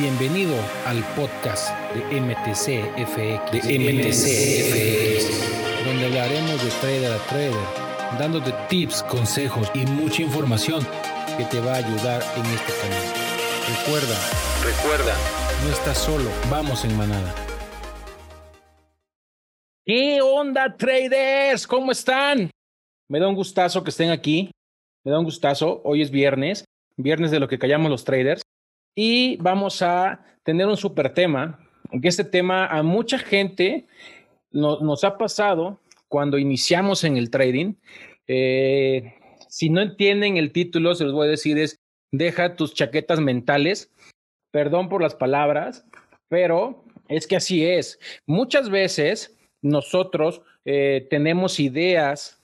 Bienvenido al podcast de MTCFX, de MTCFX, donde hablaremos de trader a trader, dándote tips, consejos y mucha información que te va a ayudar en este camino. Recuerda, recuerda, no estás solo, vamos en manada. ¿Qué onda, traders? ¿Cómo están? Me da un gustazo que estén aquí. Me da un gustazo. Hoy es viernes, viernes de lo que callamos los traders y vamos a tener un super tema, que este tema a mucha gente nos ha pasado cuando iniciamos en el trading. Eh, si no entienden el título, se los voy a decir es, deja tus chaquetas mentales. Perdón por las palabras, pero es que así es. Muchas veces nosotros eh, tenemos ideas,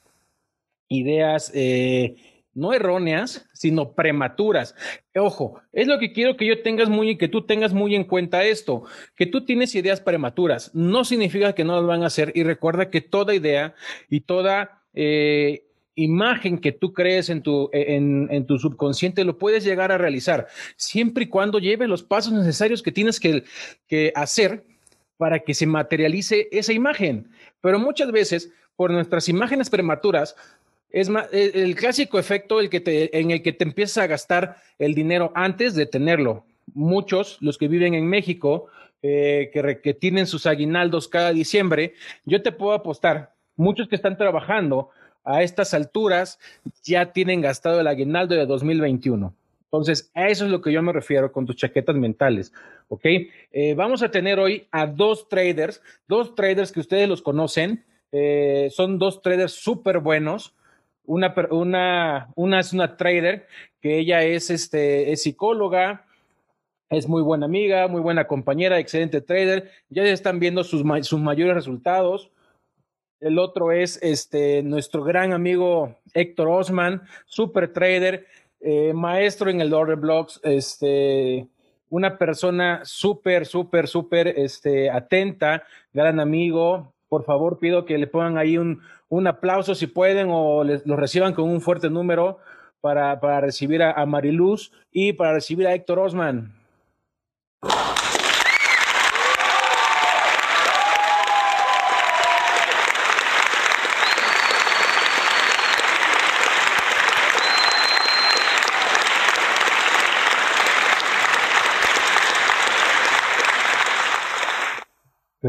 ideas eh, no erróneas, sino prematuras. Ojo, es lo que quiero que yo tengas muy que tú tengas muy en cuenta esto, que tú tienes ideas prematuras, no significa que no las van a hacer y recuerda que toda idea y toda eh, imagen que tú crees en tu, en, tu subconsciente lo puedes llegar a realizar, siempre y cuando lleve los pasos necesarios que tienes que, que hacer para que se materialice esa imagen. Pero muchas veces, por nuestras imágenes prematuras, es más, e, el clásico efecto el que en el que te empiezas a gastar el dinero antes de tenerlo. Muchos, los que viven en México, eh, que, tienen sus aguinaldos cada diciembre, yo te puedo apostar, muchos que están trabajando a estas alturas ya tienen gastado el aguinaldo de 2021. Entonces, a eso es lo que yo me refiero con tus chaquetas mentales. Eh, vamos a tener hoy a dos traders, dos traders que ustedes los conocen, eh, son dos traders súper buenos, una, una, una es una trader que ella es, este, es psicóloga, es muy buena amiga, muy buena compañera, excelente trader. Ya están viendo sus, sus mayores resultados. El otro es este, nuestro gran amigo Héctor Osman, super trader, eh, maestro en el order blocks, este, una persona súper, súper, súper este, atenta, gran amigo. Por favor, pido que le pongan ahí un, un aplauso si pueden o les, lo reciban con un fuerte número para, para recibir a, a, Mariluz y para recibir a Héctor Osman.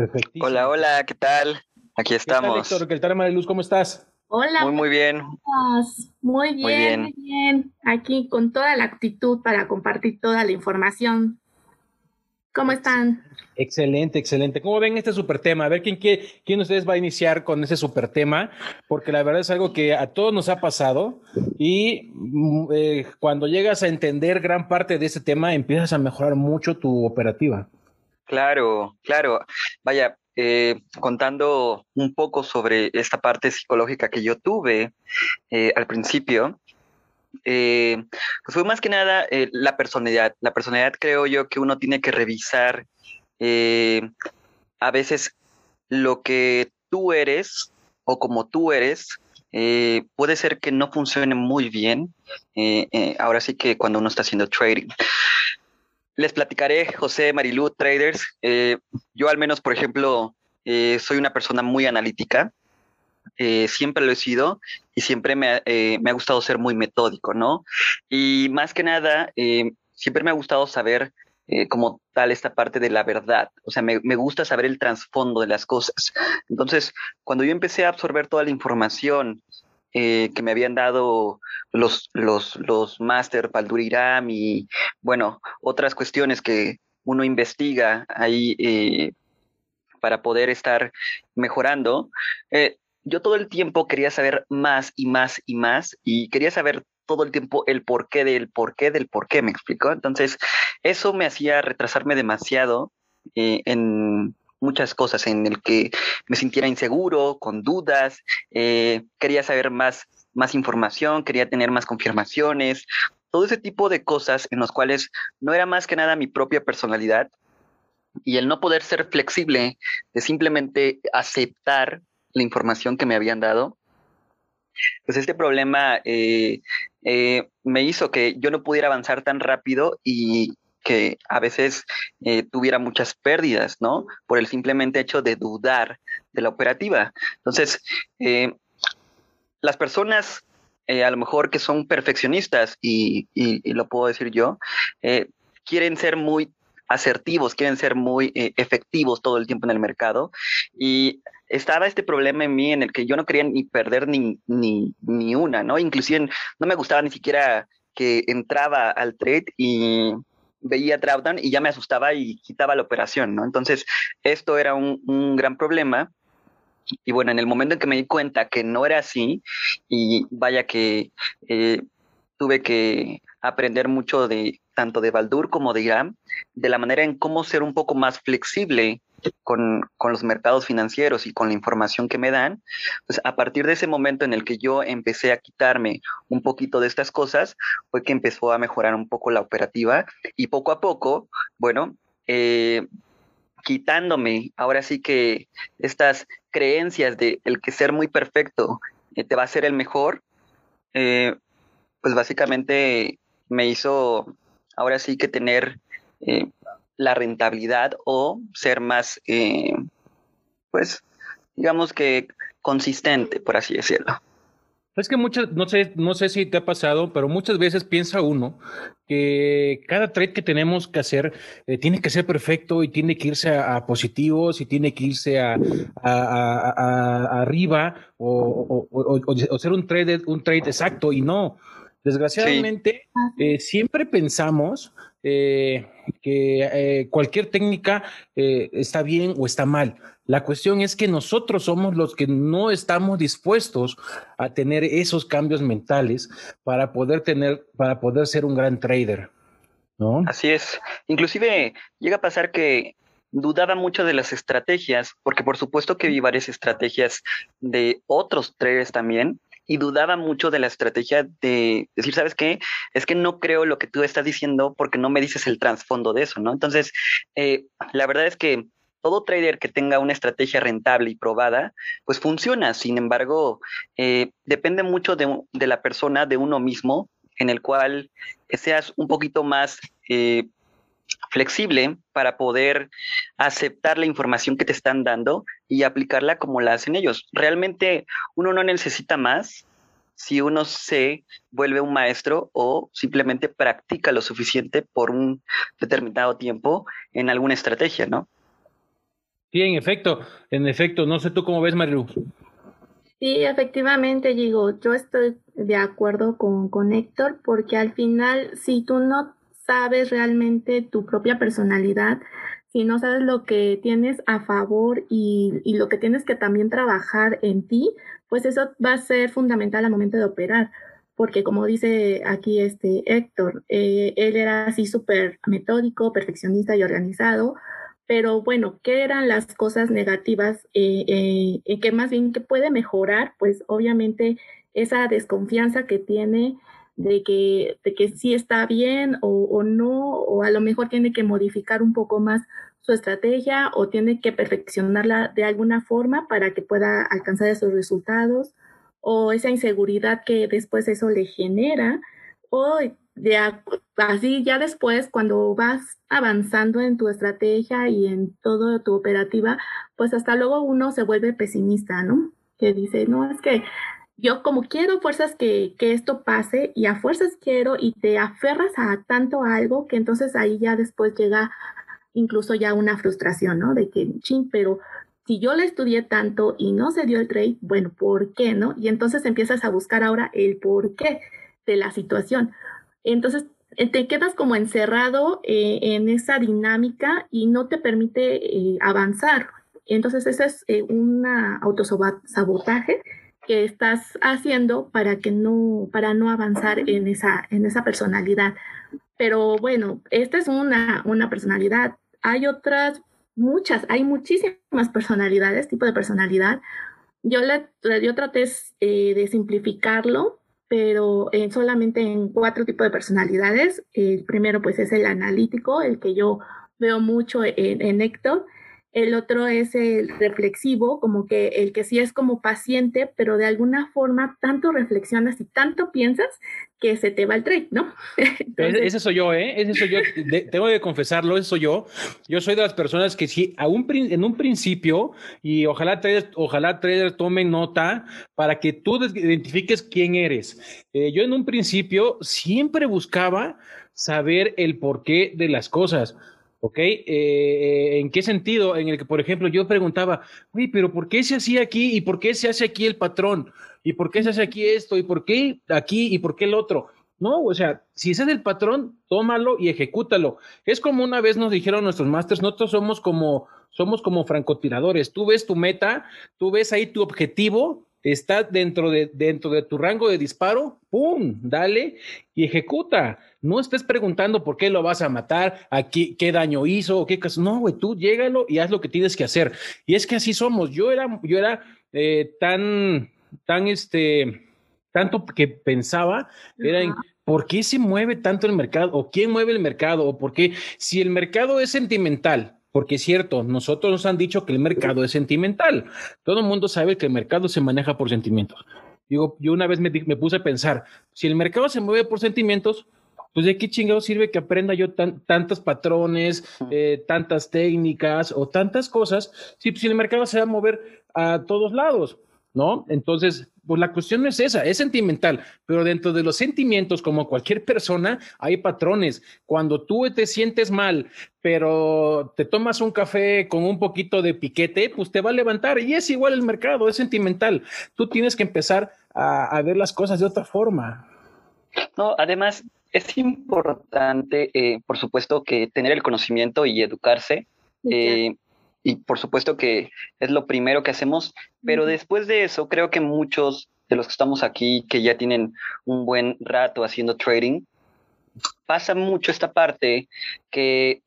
Perfectísimo. Hola, hola, ¿qué tal? Aquí estamos. ¿Qué tal, ¿Qué tal, Mariluz? ¿Cómo estás? Hola. Muy, muy bien. Muy bien, muy bien, muy bien. Aquí con toda la actitud para compartir toda la información. ¿Cómo están? Excelente, excelente. ¿Cómo ven este super tema? A ver quién, quién, quién ustedes va a iniciar con ese super tema, porque la verdad es algo que a todos nos ha pasado y mm, eh, cuando llegas a entender gran parte de ese tema, empiezas a mejorar mucho tu operativa. Claro, claro. Vaya, eh, contando un poco sobre esta parte psicológica que yo tuve eh, al principio, eh, pues fue más que nada eh, la personalidad. La personalidad creo yo que uno tiene que revisar eh, a veces lo que tú eres o como tú eres. puede ser que no funcione muy bien. ahora sí que cuando uno está haciendo trading. Les platicaré, José Marilú, traders. Eh, yo al menos, por ejemplo, eh, soy una persona muy analítica. Eh, siempre lo he sido y siempre me, me, ha gustado ser muy metódico, ¿no? Y más que nada, siempre me ha gustado saber como tal esta parte de la verdad. O sea, me, me gusta saber el trasfondo de las cosas. Entonces, cuando yo empecé a absorber toda la información eh, que me habían dado los, los, los máster Palduriram y, bueno, otras cuestiones que uno investiga ahí eh, para poder estar mejorando. Eh, yo todo el tiempo quería saber más y más y más y quería saber todo el tiempo el porqué del porqué del porqué, me explicó. Entonces, eso me hacía retrasarme demasiado en, muchas cosas en el que me sintiera inseguro, con dudas, eh, quería saber más, más información, quería tener más confirmaciones, todo ese tipo de cosas en los cuales no era más que nada mi propia personalidad y el no poder ser flexible de simplemente aceptar la información que me habían dado, pues este problema eh, eh, me hizo que yo no pudiera avanzar tan rápido y que a veces eh, tuviera muchas pérdidas, ¿no? Por el simplemente hecho de dudar de la operativa. Entonces, eh, las personas a lo mejor que son perfeccionistas, y, y lo puedo decir yo, quieren ser muy asertivos, quieren ser muy efectivos todo el tiempo en el mercado y estaba este problema en mí en el que yo no quería ni perder ni, ni, ni una, ¿no? Inclusive no me gustaba ni siquiera que entraba al trade y veía drawdown y ya me asustaba y quitaba la operación, ¿no? Entonces, esto era un, un gran problema. Y bueno, en el momento en que me di cuenta que no era así, y vaya que eh, tuve que aprender mucho de tanto de Baldur como de Iram, de la manera en cómo ser un poco más flexible con, los mercados financieros y con la información que me dan, pues a partir de ese momento en el que yo empecé a quitarme un poquito de estas cosas, fue que empezó a mejorar un poco la operativa y poco a poco, bueno, eh, quitándome ahora sí que estas creencias de el que ser muy perfecto eh, te va a ser el mejor, eh, pues básicamente me hizo ahora sí que tener la rentabilidad o ser más, eh, pues, digamos que consistente, por así decirlo. Es que muchas, no sé, no sé si te ha pasado, pero muchas veces piensa uno que cada trade que tenemos que hacer eh, tiene que ser perfecto y tiene que irse a, positivos y tiene que irse a, arriba o, o, ser un trade, un trade exacto y no. Desgraciadamente, eh, siempre pensamos eh, que eh, cualquier técnica está bien o está mal. La cuestión es que nosotros somos los que no estamos dispuestos a tener esos cambios mentales para poder tener, para poder ser un gran trader. ¿no? Así es. Inclusive llega a pasar que dudaba mucho de las estrategias, porque por supuesto que vi varias estrategias de otros traders también, y dudaba mucho de la estrategia de decir, ¿sabes qué? Es que no creo lo que tú estás diciendo porque no me dices el trasfondo de eso, ¿no? Entonces, eh, la verdad es que todo trader que tenga una estrategia rentable y probada, pues funciona. Sin embargo, eh, depende mucho de, de, la persona, de uno mismo, en el cual seas un poquito más eh, flexible para poder aceptar la información que te están dando y aplicarla como la hacen ellos. Realmente uno no necesita más si uno se vuelve un maestro o simplemente practica lo suficiente por un determinado tiempo en alguna estrategia, ¿no? Sí, en efecto, en efecto, no sé tú cómo ves, Marilu. Sí, efectivamente, digo, yo estoy de acuerdo con, con Héctor, porque al final, si tú no sabes realmente tu propia personalidad, si no sabes lo que tienes a favor y, lo que tienes que también trabajar en ti, pues eso va a ser fundamental al momento de operar. Porque como dice aquí este Héctor, eh, él era así súper metódico, perfeccionista y organizado, pero bueno, ¿qué eran las cosas negativas eh, eh, que más bien que puede mejorar? Pues obviamente esa desconfianza que tiene de que, de que sí está bien o, no, o a lo mejor tiene que modificar un poco más su estrategia o tiene que perfeccionarla de alguna forma para que pueda alcanzar esos resultados o esa inseguridad que después eso le genera o de así ya después cuando vas avanzando en tu estrategia y en toda tu operativa, pues hasta luego uno se vuelve pesimista, ¿no? Que dice, no, es que yo como quiero fuerzas que, esto pase y a fuerzas quiero y te aferras a tanto algo que entonces ahí ya después llega incluso ya una frustración, ¿no? De que, ching, pero si yo le estudié tanto y no se dio el trade, bueno, ¿por qué, no? Y entonces empiezas a buscar ahora el por qué de la situación. Entonces eh, te quedas como encerrado eh, en esa dinámica y no te permite eh, avanzar. Entonces ese es un autosabotaje que estás haciendo para que no, para no avanzar en esa, en esa personalidad. Pero bueno, esta es una, una personalidad. Hay otras, muchas, hay muchísimas personalidades, tipo de personalidad. Yo, le, yo traté eh, de simplificarlo, pero solamente en cuatro tipos de personalidades. El primero pues es el analítico, el que yo veo mucho en, en Héctor. El otro es el reflexivo, como que el que sí es como paciente, pero de alguna forma tanto reflexionas y tanto piensas que se te va el trade, ¿no? ese soy yo, ¿eh? Ese soy yo, tengo que confesarlo, ese soy yo. Yo soy de las personas que sí, en un principio, y ojalá traders, ojalá traders tomen nota para que tú identifiques quién eres. Eh, yo en un principio siempre buscaba saber el porqué de las cosas. ¿Ok? Eh, ¿En qué sentido? En el que, por ejemplo, yo preguntaba, uy, pero ¿por qué se hacía aquí y por qué se hace aquí el patrón? ¿Y por qué se hace aquí esto? ¿Y por qué aquí y por qué el otro? No, o sea, si ese es el patrón, tómalo y ejecútalo. Es como una vez nos dijeron nuestros másters, nosotros somos como, somos como francotiradores. Tú ves tu meta, tú ves ahí tu objetivo, está dentro de, dentro de tu rango de disparo, ¡pum! Dale y ejecuta. No estés preguntando por qué lo vas a matar, aquí, qué daño hizo, o qué caso. No, güey, tú llégalo y haz lo que tienes que hacer. Y es que así somos. Yo era, yo era eh, tan, tan este, tanto que pensaba, era en por qué se mueve tanto el mercado, o quién mueve el mercado, o por qué, si el mercado es sentimental, porque es cierto, nosotros nos han dicho que el mercado es sentimental. Todo el mundo sabe que el mercado se maneja por sentimientos. Digo, yo una vez me, puse a pensar, si el mercado se mueve por sentimientos, pues de qué chingado sirve que aprenda yo tantos patrones, eh, tantas técnicas o tantas cosas, si, si el mercado se va a mover a todos lados, ¿no? Entonces, pues la cuestión no es esa, es sentimental, pero dentro de los sentimientos, como cualquier persona, hay patrones. Cuando tú te sientes mal, pero te tomas un café con un poquito de piquete, pues te va a levantar y es igual el mercado, es sentimental. Tú tienes que empezar a, ver las cosas de otra forma. No, además es importante, eh, por supuesto, que tener el conocimiento y educarse. Eh, y por supuesto que es lo primero que hacemos, pero después de eso creo que muchos de los que estamos aquí, que ya tienen un buen rato haciendo trading, pasa mucho esta parte que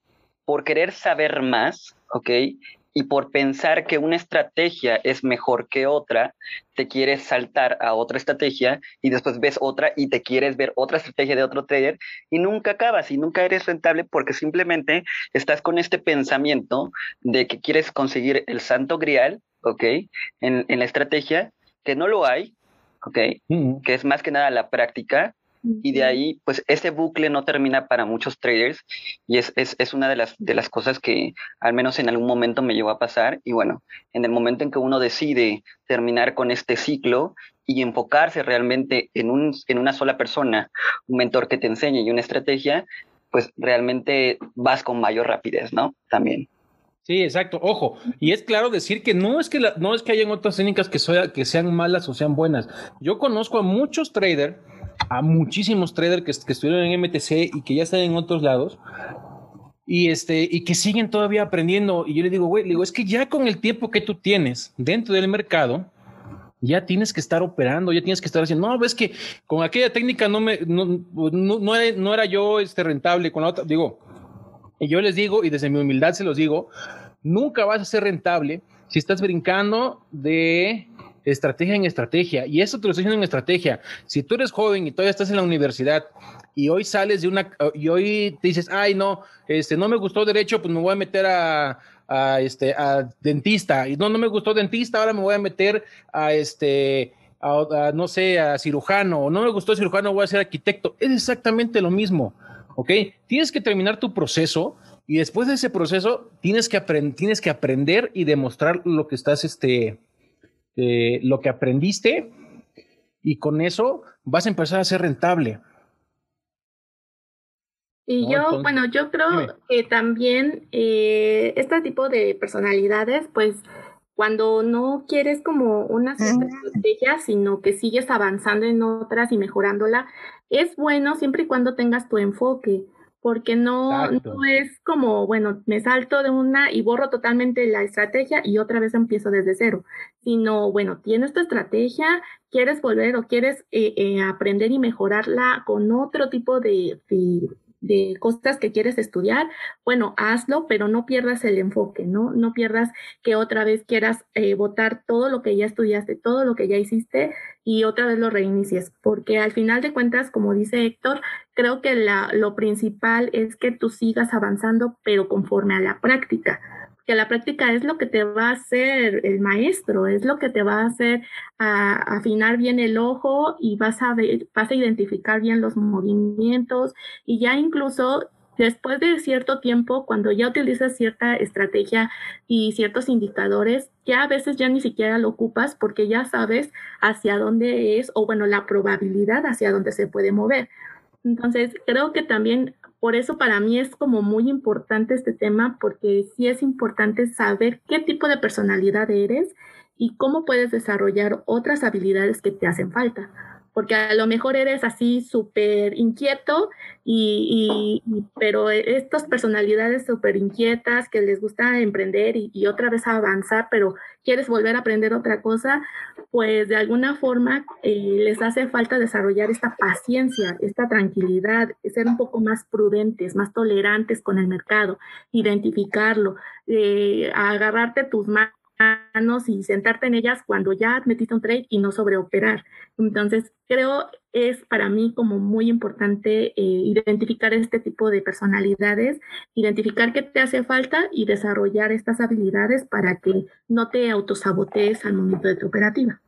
por querer saber más, ¿ok? Y por pensar que una estrategia es mejor que otra, te quieres saltar a otra estrategia y después ves otra y te quieres ver otra estrategia de otro trader y nunca acabas y nunca eres rentable porque simplemente estás con este pensamiento de que quieres conseguir el santo grial, ¿ok? En, en la estrategia, que no lo hay, ¿ok? Que es más que nada la práctica y de ahí, pues ese bucle no termina para muchos traders y es, es, es, una de las, de las cosas que al menos en algún momento me llegó a pasar. Y bueno, en el momento en que uno decide terminar con este ciclo y enfocarse realmente en, un, en una sola persona, un mentor que te enseñe y una estrategia, pues realmente vas con mayor rapidez, ¿no? También. Sí, exacto. Ojo, y es claro decir que no es que no es que hayan otras técnicas que, que sean malas o sean buenas. Yo conozco a muchos traders a muchísimos traders que, que, estuvieron en MTC y que ya están en otros lados y, este, y que siguen todavía aprendiendo. Y yo le digo, güey, digo, es que ya con el tiempo que tú tienes dentro del mercado, ya tienes que estar operando, ya tienes que estar haciendo, no, ves que con aquella técnica no me, no, no, no, era, no era yo este, rentable, con la otra, digo, y yo les digo, y desde mi humildad se los digo, nunca vas a ser rentable si estás brincando de estrategia en estrategia. Y eso te lo estoy diciendo en estrategia. Si tú eres joven y todavía estás en la universidad y hoy sales de una, y hoy te dices, ay, no, este, no me gustó derecho, pues me voy a meter a, a este, a dentista. Y no, no me gustó dentista, ahora me voy a meter a este, a, no sé, a cirujano. O no me gustó cirujano, voy a ser arquitecto. Es exactamente lo mismo. ¿Ok? Tienes que terminar tu proceso y después de ese proceso tienes que, tienes que aprender y demostrar lo que estás, este, eh, lo que aprendiste y con eso vas a empezar a ser rentable. Y yo, bueno, yo creo que también eh, este tipo de personalidades, pues cuando no quieres como una estrategia, sino que sigues avanzando en otras y mejorándola, es bueno siempre y cuando tengas tu enfoque porque no, no, es como, bueno, me salto de una y borro totalmente la estrategia y otra vez empiezo desde cero, sino, bueno, tienes tu estrategia, quieres volver o quieres eh, eh, aprender y mejorarla con otro tipo de, de cosas que quieres estudiar, bueno, hazlo, pero no pierdas el enfoque, ¿no? No pierdas que otra vez quieras eh, votar todo lo que ya estudiaste, todo lo que ya hiciste y otra vez lo reinicies, porque al final de cuentas, como dice Héctor, creo que la, lo principal es que tú sigas avanzando, pero conforme a la práctica que la práctica es lo que te va a hacer el maestro, es lo que te va a hacer afinar bien el ojo y a, vas a identificar bien los movimientos y ya incluso después de cierto tiempo, cuando ya utilizas cierta estrategia y ciertos indicadores, ya a veces ya ni siquiera lo ocupas porque ya sabes hacia dónde es o bueno, la probabilidad hacia dónde se puede mover. Entonces, creo que también por eso para mí es como muy importante este tema, porque sí es importante saber qué tipo de personalidad eres y cómo puedes desarrollar otras habilidades que te hacen falta porque a lo mejor eres así súper inquieto y, pero estas personalidades súper inquietas que les gusta emprender y, otra vez avanzar, pero quieres volver a aprender otra cosa, pues de alguna forma eh, les hace falta desarrollar esta paciencia, esta tranquilidad, ser un poco más prudentes, más tolerantes con el mercado, identificarlo, eh, agarrarte tus manos y sentarte en ellas cuando ya metiste un trade y no sobreoperar. Entonces, creo es para mí como muy importante eh, identificar este tipo de personalidades, identificar qué te hace falta y desarrollar estas habilidades para que no te autosabotees al momento de tu operativa.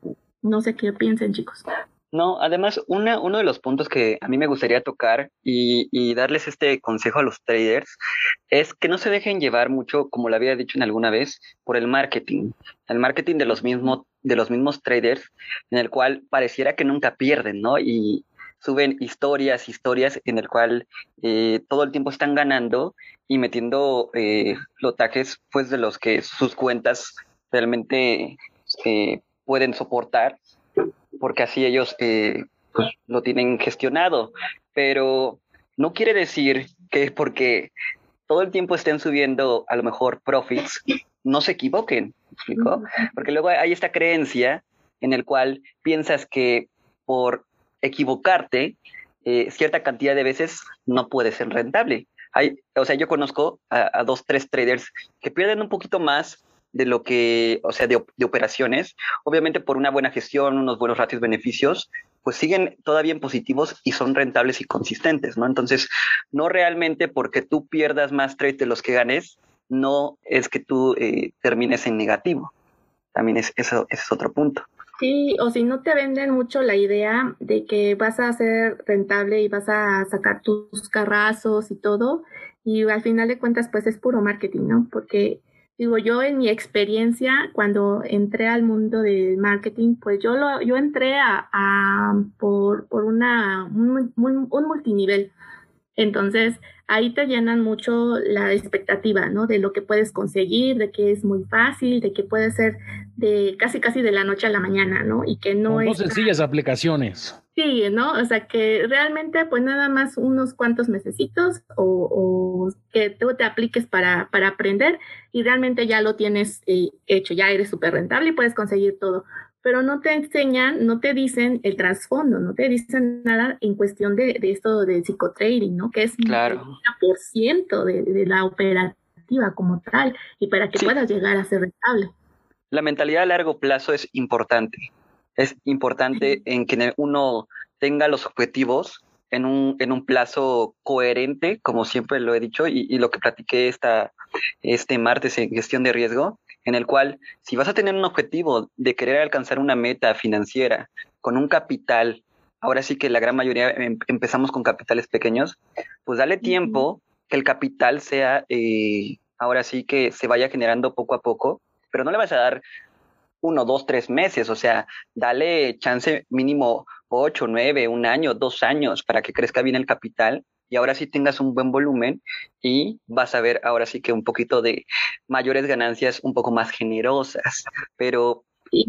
No sé qué piensen, chicos. No, además, una, uno de los puntos que a mí me gustaría tocar y, y, darles este consejo a los traders es que no se dejen llevar mucho, como lo había dicho en alguna vez, por el marketing. El marketing de los, mismos de los mismos traders, en el cual pareciera que nunca pierden, ¿no? Y suben historias, historias en el cual eh, todo el tiempo están ganando y metiendo eh, lotajes, pues, de los que sus cuentas realmente eh, pueden soportar porque así ellos eh, pues, lo tienen gestionado. Pero no quiere decir que porque todo el tiempo estén subiendo a lo mejor profits, no se equivoquen, ¿explicó? Porque luego hay esta creencia en el cual piensas que por equivocarte eh, cierta cantidad de veces no puede ser rentable. Hay, o sea, yo conozco a, a, dos, tres traders que pierden un poquito más de lo que, o sea, de, operaciones, obviamente por una buena gestión, unos buenos ratios beneficios, pues siguen todavía en positivos y son rentables y consistentes, ¿no? Entonces, no realmente porque tú pierdas más trade de los que ganes, no es que tú eh, termines en negativo. También es, eso, es otro punto. Sí, o si no te venden mucho la idea de que vas a ser rentable y vas a sacar tus carrazos y todo, y al final de cuentas, pues es puro marketing, ¿no? Porque Digo, yo en mi experiencia, cuando entré al mundo del marketing, pues yo, lo, yo entré a, por, por una, un, un, multinivel. Entonces, ahí te llenan mucho la expectativa, ¿no? De lo que puedes conseguir, de que es muy fácil, de que puede ser de casi casi de la noche a la mañana, ¿no? Y que no es... sencillas aplicaciones. Sí, ¿no? O sea, que realmente pues nada más unos cuantos mesecitos o, que tú te apliques para, para, aprender y realmente ya lo tienes eh, hecho, ya eres súper rentable y puedes conseguir todo. Pero no te enseñan, no te dicen el trasfondo, no te dicen nada en cuestión de, de esto de psicotrading, ¿no? Que es claro. por ciento de, de, la operativa como tal y para que puedas llegar a ser rentable. La mentalidad a largo plazo es importante es importante en que uno tenga los objetivos en un, en un plazo coherente, como siempre lo he dicho, y, lo que platiqué esta, este martes en gestión de riesgo, en el cual si vas a tener un objetivo de querer alcanzar una meta financiera con un capital, ahora sí que la gran mayoría em, empezamos con capitales pequeños, pues dale tiempo que el capital sea, eh, ahora sí que se vaya generando poco a poco, pero no le vas a dar uno, dos, tres meses, o sea, dale chance mínimo ocho, nueve, un año, dos años para que crezca bien el capital y ahora sí tengas un buen volumen y vas a ver ahora sí que un poquito de mayores ganancias un poco más generosas, pero... Y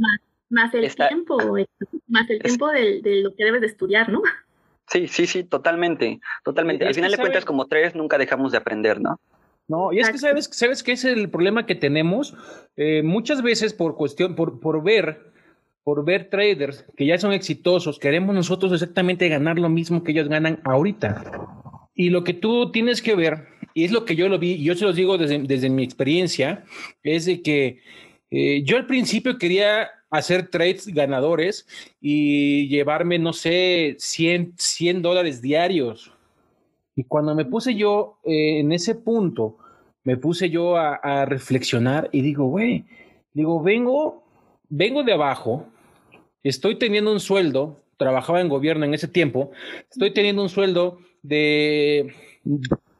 más, el tiempo, más el tiempo de, lo que debes de estudiar, ¿no? Sí, sí, sí, totalmente, totalmente. Al final de cuentas, como tres, nunca dejamos de aprender, ¿no? No, y es que sabes, sabes que es el problema que tenemos eh, muchas veces por cuestión, por, por ver, por ver traders que ya son exitosos, queremos nosotros exactamente ganar lo mismo que ellos ganan ahorita. Y lo que tú tienes que ver, y es lo que yo lo vi, y yo se los digo desde, desde mi experiencia, es de que eh, yo al principio quería hacer trades ganadores y llevarme, no sé, 100, 100 dólares diarios. Y cuando me puse yo eh, en ese punto me puse yo a, reflexionar y digo, güey, digo, vengo, vengo de abajo, estoy teniendo un sueldo, trabajaba en gobierno en ese tiempo, estoy teniendo un sueldo de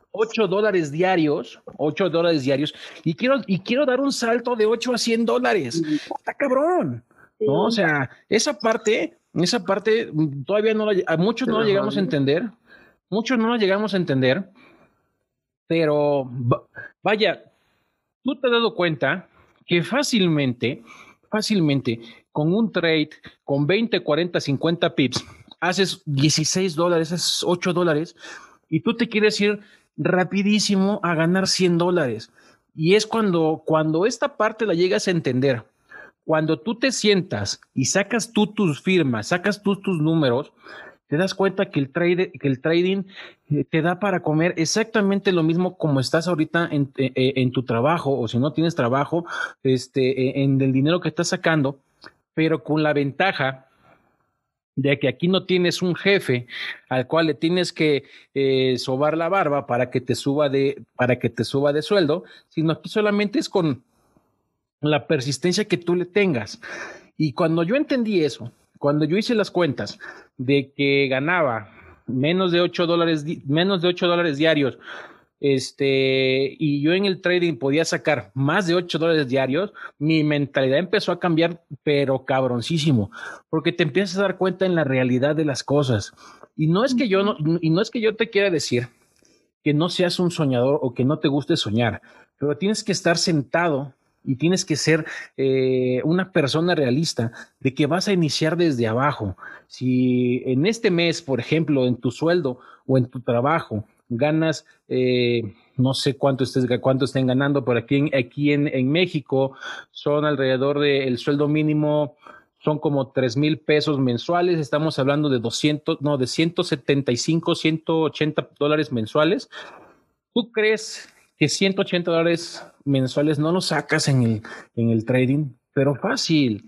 8 dólares diarios, 8 dólares diarios, y quiero, y quiero dar un salto de 8 a 100 dólares. Está cabrón. ¿no? O sea, esa parte, esa parte todavía no la, a muchos no la llegamos a entender, muchos no llegamos a entender, pero vaya, tú te has dado cuenta que fácilmente, fácilmente, con un trade con 20, 40, 50 pips, haces 16 dólares, haces 8 dólares, y tú te quieres ir rapidísimo a ganar 100 dólares. Y es cuando, cuando esta parte la llegas a entender, cuando tú te sientas y sacas tú tus firmas, sacas tú tus números, te das cuenta que el, trading eh, te da para comer exactamente lo mismo como estás ahorita en, eh, eh, tu trabajo o si no tienes trabajo, este, en el dinero que estás sacando, pero con la ventaja de que aquí no tienes un jefe al cual le tienes que sobar la barba para que te suba de para que te suba de sueldo, sino aquí solamente es con la persistencia que tú le tengas. Y cuando yo entendí eso, cuando yo hice las cuentas de que ganaba menos de 8 dólares, menos de 8 dólares diarios, este, y yo en el trading podía sacar más de 8 dólares diarios, mi mentalidad empezó a cambiar, pero cabroncísimo, porque te empiezas a dar cuenta en la realidad de las cosas. Y no es que yo no, y no es que yo te quiera decir que no seas un soñador o que no te guste soñar, pero tienes que estar sentado y tienes que ser eh, una persona realista de que vas a iniciar desde abajo. Si en este mes, por ejemplo, en tu sueldo o en tu trabajo ganas, eh, no sé cuánto, estés, cuánto estén ganando, pero aquí en, aquí en, en México son alrededor del sueldo mínimo, son como tres mil pesos mensuales, estamos hablando de 200, no, de 175, 180 dólares mensuales. ¿Tú crees que 180 dólares mensuales no lo sacas en el, en el trading, pero fácil.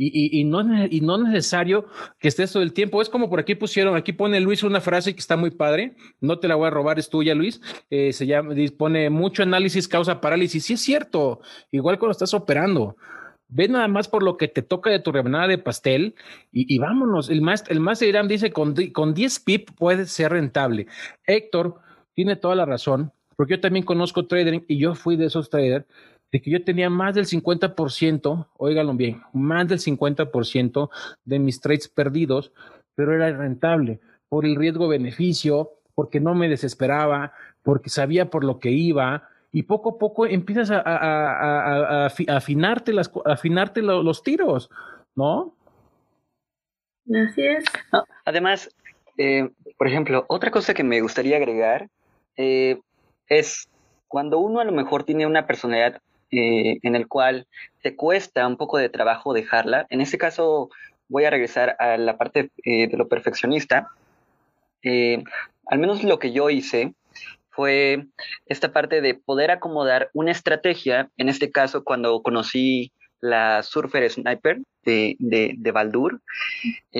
Y, y, no, y no necesario que estés todo el tiempo. Es como por aquí pusieron, aquí pone Luis una frase que está muy padre. No te la voy a robar, es tuya, Luis. Eh, se llama, pone mucho análisis causa parálisis. Sí es cierto. Igual cuando estás operando. Ve nada más por lo que te toca de tu rebanada de pastel y, y vámonos. El más, el más Irán dice con, con 10 pip puede ser rentable. Héctor tiene toda la razón porque yo también conozco trading y yo fui de esos traders de que yo tenía más del 50%, óiganlo bien, más del 50% de mis trades perdidos, pero era rentable por el riesgo-beneficio, porque no me desesperaba, porque sabía por lo que iba, y poco a poco empiezas a, afinarte, las, afinarte los, tiros, ¿no? Así es. además, eh, por ejemplo, otra cosa que me gustaría agregar, eh, es cuando uno a lo mejor tiene una personalidad eh, en el cual te cuesta un poco de trabajo dejarla. En este caso voy a regresar a la parte eh, de lo perfeccionista. Eh, al menos lo que yo hice fue esta parte de poder acomodar una estrategia, en este caso cuando conocí la Surfer Sniper de, de, de Baldur,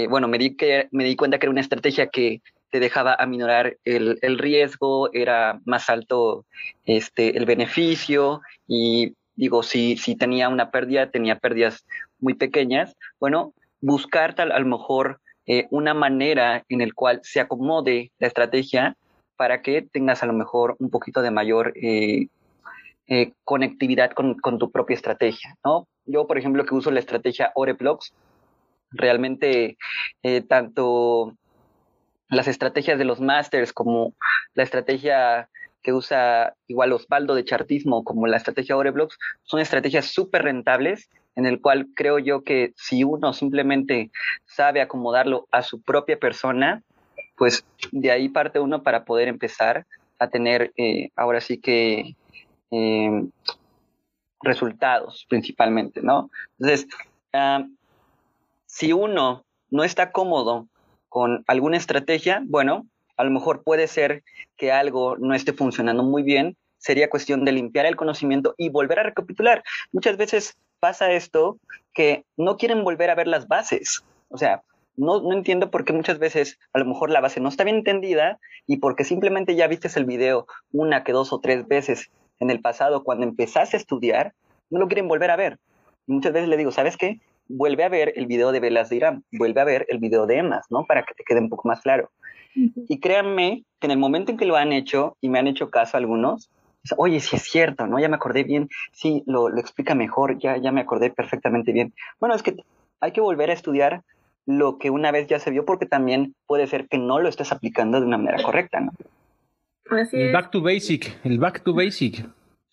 bueno, me di, que, me di cuenta que era una estrategia que te dejaba aminorar el, el, riesgo, era más alto este, el beneficio y digo, si, si tenía una pérdida, tenía pérdidas muy pequeñas, bueno, buscar tal a lo mejor eh, una manera en el cual se acomode la estrategia para que tengas a lo mejor un poquito de mayor eh, eh, conectividad con, con, tu propia estrategia, ¿no? Yo, por ejemplo, que uso la estrategia Oreplox, realmente tanto las estrategias de los masters, como la estrategia que usa igual Osvaldo de chartismo, como la estrategia Oreblox, son estrategias súper rentables, en el cual creo yo que si uno simplemente sabe acomodarlo a su propia persona, pues de ahí parte uno para poder empezar a tener eh, ahora sí que eh, resultados principalmente, ¿no? Entonces, ah, si uno no está cómodo con alguna estrategia, bueno, a lo mejor puede ser que algo no esté funcionando muy bien, sería cuestión de limpiar el conocimiento y volver a recapitular. Muchas veces pasa esto que no quieren volver a ver las bases. O sea, no, no, entiendo por qué muchas veces a lo mejor la base no está bien entendida y porque simplemente ya viste el video una, que dos o tres veces en el pasado cuando empezaste a estudiar, no lo quieren volver a ver. muchas veces le digo, ¿sabes qué? Vuelve a ver el video de Velas de Irán, vuelve a ver el video de Emas, ¿no? Para que te quede un poco más claro. Y créanme que en el momento en que lo han hecho, y me han hecho caso algunos, oye, sí es cierto, ¿no? Ya me acordé bien, sí, lo, lo explica mejor, ya, ya me acordé perfectamente bien. Bueno, es que hay que volver a estudiar lo que una vez ya se vio porque también puede ser que no lo estés aplicando de una manera correcta, ¿no? Así el back to basic, el back to basic.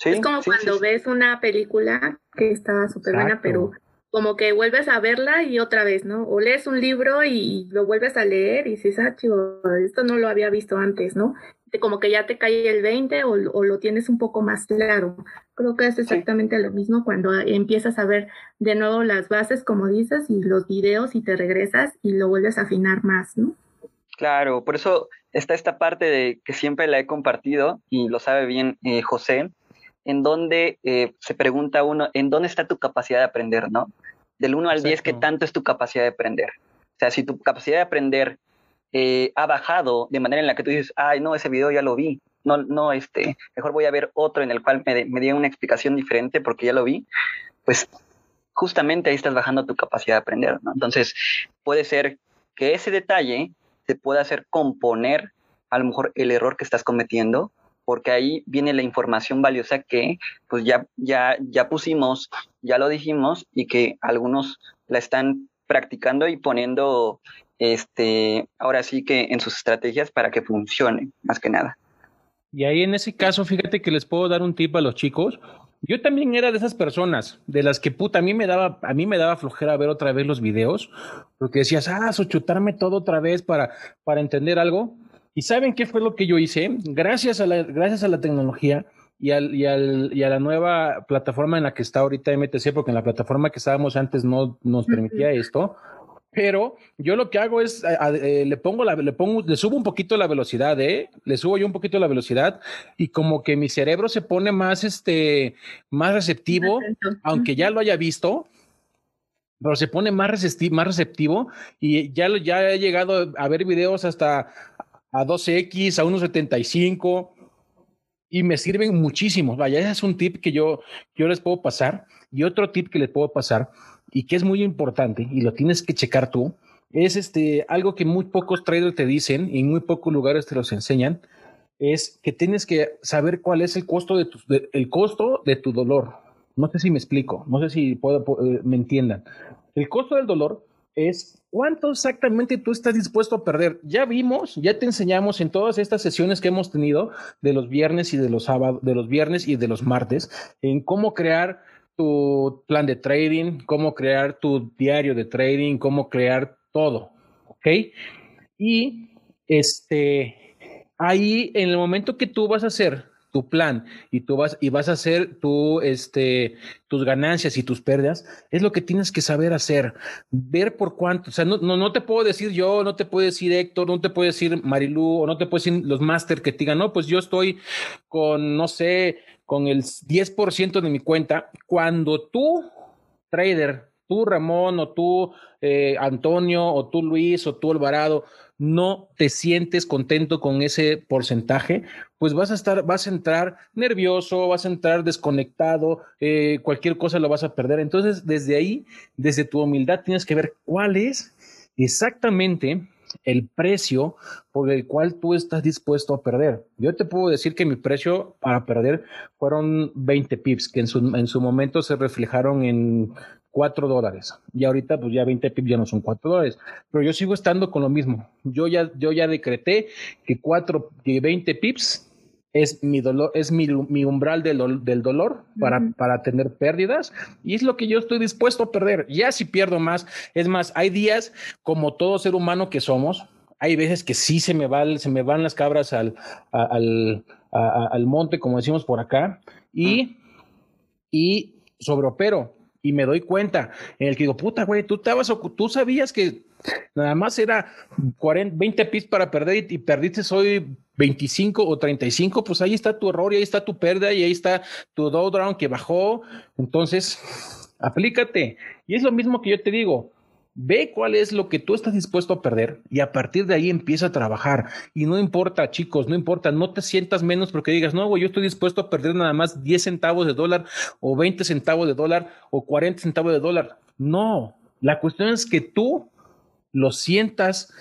es como cuando ves una película que está súper buena, pero como que vuelves a verla y otra vez, ¿no? O lees un libro y lo vuelves a leer y dices, ah, chivo, esto no lo había visto antes, ¿no? Como que ya te cae el 20 o, lo tienes un poco más claro. Creo que es exactamente lo mismo cuando empiezas a ver de nuevo las bases, como dices, y los videos y te regresas y lo vuelves a afinar más, ¿no? Claro, por eso está esta parte de que siempre la he compartido y lo sabe bien eh, José, en donde eh, se pregunta uno, ¿en dónde está tu capacidad de aprender, no? Del 1 al 10, ¿qué tanto es tu capacidad de aprender? O sea, si tu capacidad de aprender eh, ha bajado de manera en la que tú dices, ay, no, ese video ya lo vi, no, no, este, mejor voy a ver otro en el cual me, me diga una explicación diferente porque ya lo vi, pues justamente ahí estás bajando tu capacidad de aprender, ¿no? Entonces, puede ser que ese detalle te pueda hacer componer a lo mejor el error que estás cometiendo porque ahí viene la información valiosa que pues ya, ya, ya pusimos, ya lo dijimos y que algunos la están practicando y poniendo este ahora sí que en sus estrategias para que funcione, más que nada. Y ahí en ese caso, fíjate que les puedo dar un tip a los chicos. Yo también era de esas personas, de las que puta, a mí me daba, a mí me daba flojera ver otra vez los videos, porque decías, ah, so chutarme todo otra vez para, para entender algo. ¿Y saben qué fue lo que yo hice? Gracias a la, gracias a la tecnología y, al, y, al, y a la nueva plataforma en la que está ahorita MTC, porque en la plataforma que estábamos antes no nos permitía esto, pero yo lo que hago es eh, le pongo la, le pongo le subo un poquito la velocidad eh le subo yo un poquito la velocidad y como que mi cerebro se pone más este más receptivo aunque ya lo haya visto pero se pone más más receptivo y ya ya he llegado a ver videos hasta a 2X, a 1.75 y me sirven muchísimo. Vaya, ese es un tip que yo, yo les puedo pasar. Y otro tip que les puedo pasar y que es muy importante y lo tienes que checar tú, es este, algo que muy pocos traders te dicen y en muy pocos lugares te los enseñan, es que tienes que saber cuál es el costo de tu, el costo de tu dolor. No sé si me explico, no sé si puedo, eh, me entiendan. El costo del dolor es cuánto exactamente tú estás dispuesto a perder. Ya vimos, ya te enseñamos en todas estas sesiones que hemos tenido de los viernes y de los sábados, de los viernes y de los martes, en cómo crear tu plan de trading, cómo crear tu diario de trading, cómo crear todo, ¿ok? Y este, ahí en el momento que tú vas a hacer tu plan y tú vas y vas a hacer tu este tus ganancias y tus pérdidas, es lo que tienes que saber hacer, ver por cuánto, o sea, no, no, no te puedo decir yo, no te puedo decir Héctor, no te puedo decir Marilú, o no te puedo decir los máster que te digan, no, pues yo estoy con, no sé, con el 10% de mi cuenta, cuando tú, trader, tú Ramón o tú eh, Antonio o tú Luis o tú Alvarado, no te sientes contento con ese porcentaje, pues vas a estar, vas a entrar nervioso, vas a entrar desconectado, eh, cualquier cosa lo vas a perder. Entonces, desde ahí, desde tu humildad, tienes que ver cuál es exactamente el precio por el cual tú estás dispuesto a perder. Yo te puedo decir que mi precio para perder fueron 20 pips, que en su, en su momento se reflejaron en 4 dólares. Y ahorita, pues ya 20 pips ya no son 4 dólares. Pero yo sigo estando con lo mismo. Yo ya, yo ya decreté que 4, que 20 pips es mi dolor, es mi, mi umbral del, del dolor para, para tener pérdidas y es lo que yo estoy dispuesto a perder. Ya si pierdo más, es más, hay días como todo ser humano que somos, hay veces que sí se me, va, se me van las cabras al, al, al monte, como decimos por acá, y, y sobreopero y me doy cuenta en el que digo, puta, güey, tú, estabas, tú sabías que nada más era 40, 20 pis para perder y, perdiste hoy 25 o 35, pues ahí está tu error y ahí está tu pérdida y ahí está tu drawdown que bajó. Entonces, aplícate. Y es lo mismo que yo te digo. Ve cuál es lo que tú estás dispuesto a perder y a partir de ahí empieza a trabajar. Y no importa, chicos, no importa, no te sientas menos porque digas, no, güey, yo estoy dispuesto a perder nada más 10 centavos de dólar o 20 centavos de dólar o 40 centavos de dólar. No, la cuestión es que tú lo sientas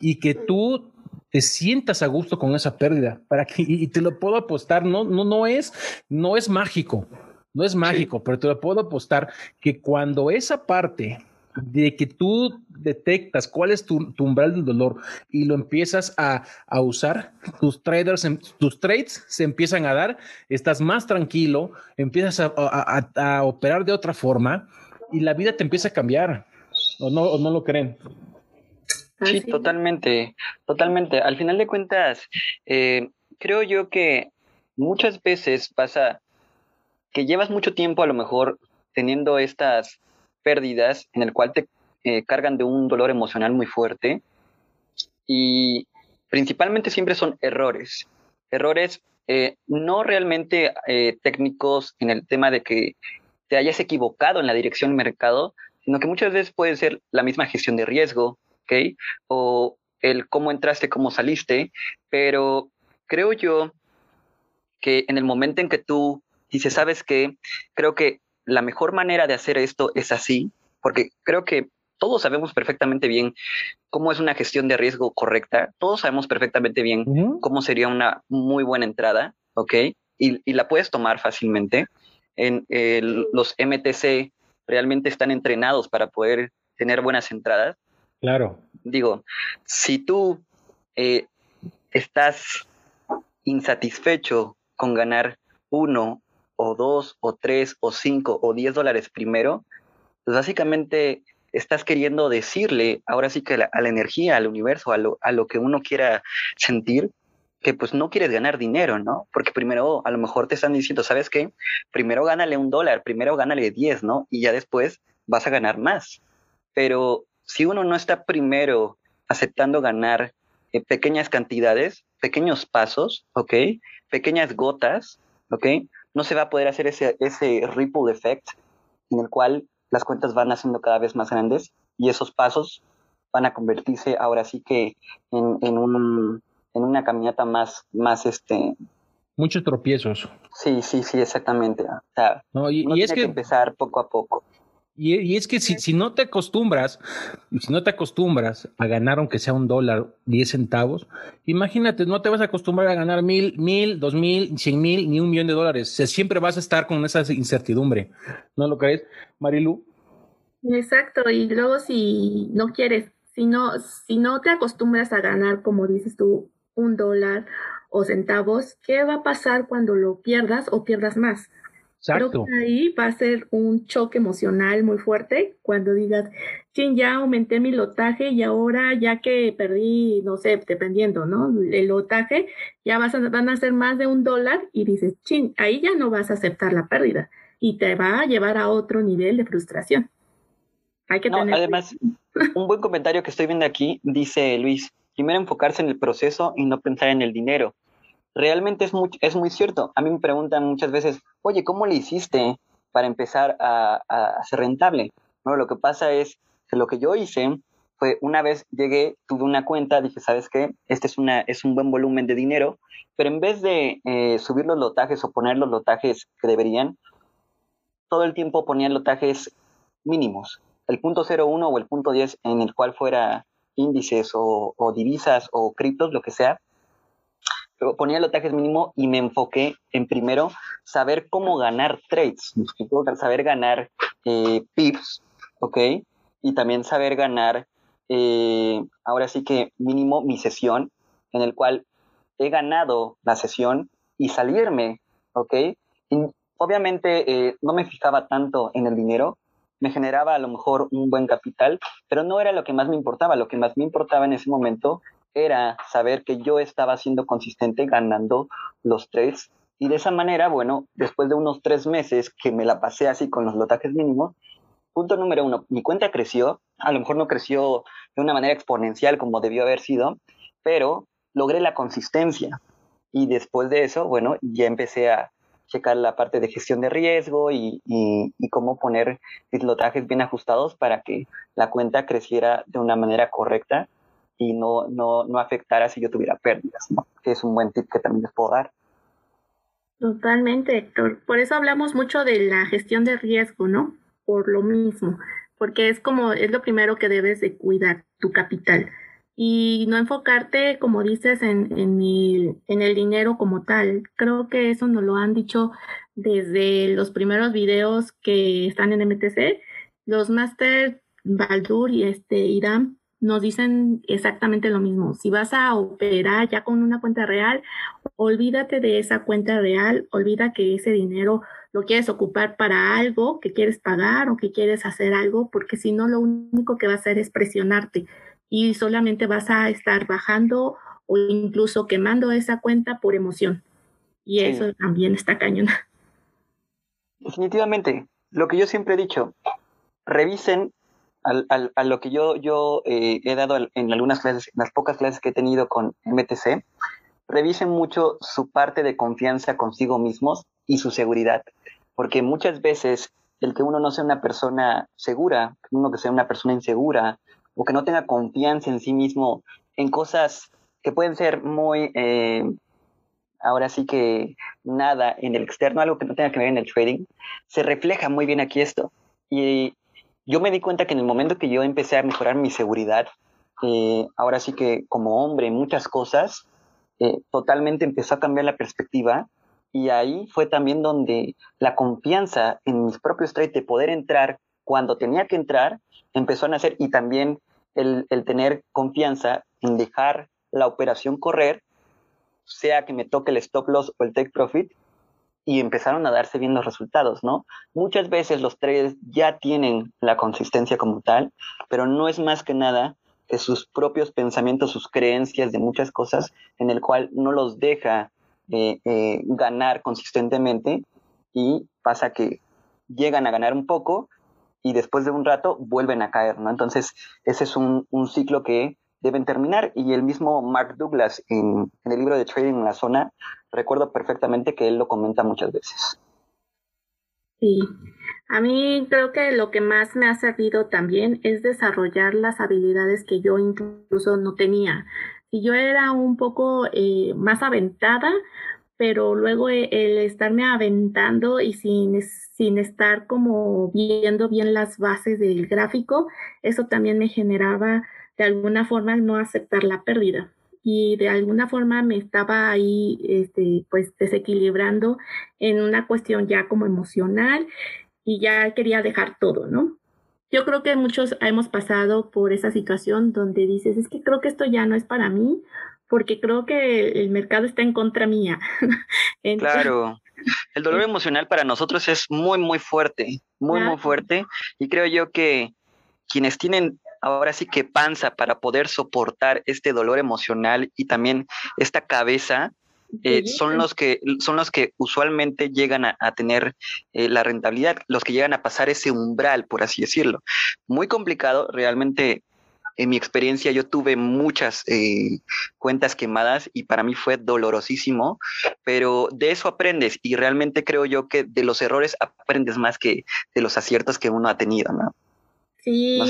y que tú te sientas a gusto con esa pérdida para que y te lo puedo apostar no no no es no es mágico no es mágico pero te lo puedo apostar que cuando esa parte de que tú detectas cuál es tu, umbral del dolor y lo empiezas a, usar, tus traders, em, tus trades se empiezan a dar, estás más tranquilo, empiezas a, operar de otra forma y la vida te empieza a cambiar. ¿O no, no lo creen? Sí, totalmente, totalmente. Al final de cuentas, eh, creo yo que muchas veces pasa que llevas mucho tiempo a lo mejor teniendo estas pérdidas en el cual te eh, cargan de un dolor emocional muy fuerte y principalmente siempre son errores. Errores eh, no realmente eh, técnicos en el tema de que te hayas equivocado en la dirección del mercado, sino que muchas veces puede ser la misma gestión de riesgo, ¿ok? O el cómo entraste, cómo saliste, pero creo yo que en el momento en que tú dices, ¿sabes qué? Creo que la mejor manera de hacer esto es así, porque creo que todos sabemos perfectamente bien cómo es una gestión de riesgo correcta, todos sabemos perfectamente bien cómo sería una muy buena entrada, ¿ok? Y, la puedes tomar fácilmente. En los MTC realmente están entrenados para poder tener buenas entradas. Claro. Digo, si tú eh, estás insatisfecho con ganar uno o dos o tres o cinco o diez dólares primero, pues básicamente estás queriendo decirle ahora sí que a la energía, al universo, a lo, a lo que uno quiera sentir, que pues no quieres ganar dinero, ¿no? Porque primero a lo mejor te están diciendo, ¿sabes qué? Primero gánale un dólar, primero gánale diez, ¿no? Y ya después vas a ganar más. Pero si uno no está primero aceptando ganar eh, pequeñas cantidades, pequeños pasos, ¿ok? Pequeñas gotas, ¿ok? No se va a poder hacer ese, ese ripple effect en el cual las cuentas van haciendo cada vez más grandes y esos pasos van a convertirse ahora sí que en, en, un, en una caminata más, más este... Muchos tropiezos. Sí, sí, sí, exactamente. O sea, no, y, y es que empezar poco a poco. Y, es que si, si, no te acostumbras, si no te acostumbras a ganar aunque sea un dólar, diez centavos, imagínate, no te vas a acostumbrar a ganar mil, mil, dos mil, cien mil, ni un millón de dólares. siempre vas a estar con esa incertidumbre. ¿No lo crees, Marilu? Exacto, y luego si no quieres, si no, si no te acostumbras a ganar, como dices tú, un dólar o centavos, ¿qué va a pasar cuando lo pierdas o pierdas más? Exacto. Creo que ahí va a ser un choque emocional muy fuerte cuando digas, chin, ya aumenté mi lotaje y ahora ya que perdí, no sé, dependiendo, ¿no? El lotaje, ya vas a, van a ser más de un dólar y dices, chin, ahí ya no vas a aceptar la pérdida y te va a llevar a otro nivel de frustración. Hay que tener... Además, un buen comentario que estoy viendo aquí dice Luis, primero enfocarse en el proceso y no pensar en el dinero realmente es muy, es muy cierto. A mí me preguntan muchas veces, oye, ¿cómo le hiciste para empezar a, ser rentable? Bueno, lo que pasa es que lo que yo hice fue una vez llegué, tuve una cuenta, dije, ¿sabes qué? Este es, una, es un buen volumen de dinero, pero en vez de eh, subir los lotajes o poner los lotajes que deberían, todo el tiempo ponía lotajes mínimos. El punto 01 o el punto 10 en el cual fuera índices o divisas o criptos, lo que sea, ponía el lotaje mínimo y me enfoqué en primero saber cómo ganar trades, saber ganar eh, pips, ¿ok? Y también saber ganar, eh, ahora sí que mínimo mi sesión, en el cual he ganado la sesión y salirme, ¿ok? obviamente eh, no me fijaba tanto en el dinero, me generaba a lo mejor un buen capital, pero no era lo que más me importaba, lo que más me importaba en ese momento era saber que yo estaba siendo consistente ganando los trades y de esa manera, bueno, después de unos tres meses que me la pasé así con los lotajes mínimos, punto número uno, mi cuenta creció, a lo mejor no creció de una manera exponencial como debió haber sido, pero logré la consistencia. Y después de eso, bueno, ya empecé a checar la parte de gestión de riesgo y, y, cómo poner dislotajes bien ajustados para que la cuenta creciera de una manera correcta y no, no, no afectara si yo tuviera pérdidas, ¿no? que es un buen tip que también les puedo dar. Totalmente, Héctor. Por eso hablamos mucho de la gestión de riesgo, ¿no? Por lo mismo, porque es como, es lo primero que debes de cuidar, tu capital. Y no enfocarte, como dices, en, en, el, en el dinero como tal. Creo que eso nos lo han dicho desde los primeros videos que están en MTC. Los Master Baldur y este Irán nos dicen exactamente lo mismo. Si vas a operar ya con una cuenta real, olvídate de esa cuenta real, olvida que ese dinero lo quieres ocupar para algo que quieres pagar o que quieres hacer algo, porque si no, lo único que va a hacer es presionarte y solamente vas a estar bajando o incluso quemando esa cuenta por emoción. Y eso también está cañón. Definitivamente, lo que yo siempre he dicho, revisen a lo que yo, yo eh, he dado en algunas clases, en las pocas clases que he tenido con MTC, revisen mucho su parte de confianza consigo mismos y su seguridad, porque muchas veces el que uno no sea una persona segura, uno que sea una persona insegura, o que no tenga confianza en sí mismo en cosas que pueden ser muy, eh, ahora sí que nada en el externo, algo que no tenga que ver en el trading, se refleja muy bien aquí esto. Y yo me di cuenta que en el momento que yo empecé a mejorar mi seguridad, eh, ahora sí que como hombre, muchas cosas, eh, totalmente empezó a cambiar la perspectiva y ahí fue también donde la confianza en mis propios trades de poder entrar cuando tenía que entrar empezó a nacer y también el, el tener confianza en dejar la operación correr, sea que me toque el stop loss o el take profit, y empezaron a darse bien los resultados, ¿no? Muchas veces los traders ya tienen la consistencia como tal, pero no es más que nada que sus propios pensamientos, sus creencias de muchas cosas, en el cual no los deja eh, eh, ganar consistentemente y pasa que llegan a ganar un poco y después de un rato vuelven a caer, ¿no? Entonces, ese es un, un ciclo que deben terminar. Y el mismo Mark Douglas en, el libro de Trading en la Zona, recuerdo perfectamente que él lo comenta muchas veces. Sí, a mí creo que lo que más me ha servido también es desarrollar las habilidades que yo incluso no tenía. Si yo era un poco eh, más aventada, pero luego el estarme aventando y sin, sin estar como viendo bien las bases del gráfico, eso también me generaba de alguna forma no aceptar la pérdida y de alguna forma me estaba ahí este, pues desequilibrando en una cuestión ya como emocional y ya quería dejar todo, ¿no? Yo creo que muchos hemos pasado por esa situación donde dices, es que creo que esto ya no es para mí porque creo que el mercado está en contra mía. claro. El dolor emocional para nosotros es muy, muy fuerte, muy, muy fuerte. Y creo yo que quienes tienen ahora sí que panza para poder soportar este dolor emocional y también esta cabeza, eh, son los que son los que usualmente llegan a, tener eh, la rentabilidad, los que llegan a pasar ese umbral, por así decirlo. Muy complicado, realmente. En mi experiencia yo tuve muchas eh, cuentas quemadas y para mí fue dolorosísimo, pero de eso aprendes y realmente creo yo que de los errores aprendes más que de los aciertos que uno ha tenido, ¿no? Sí,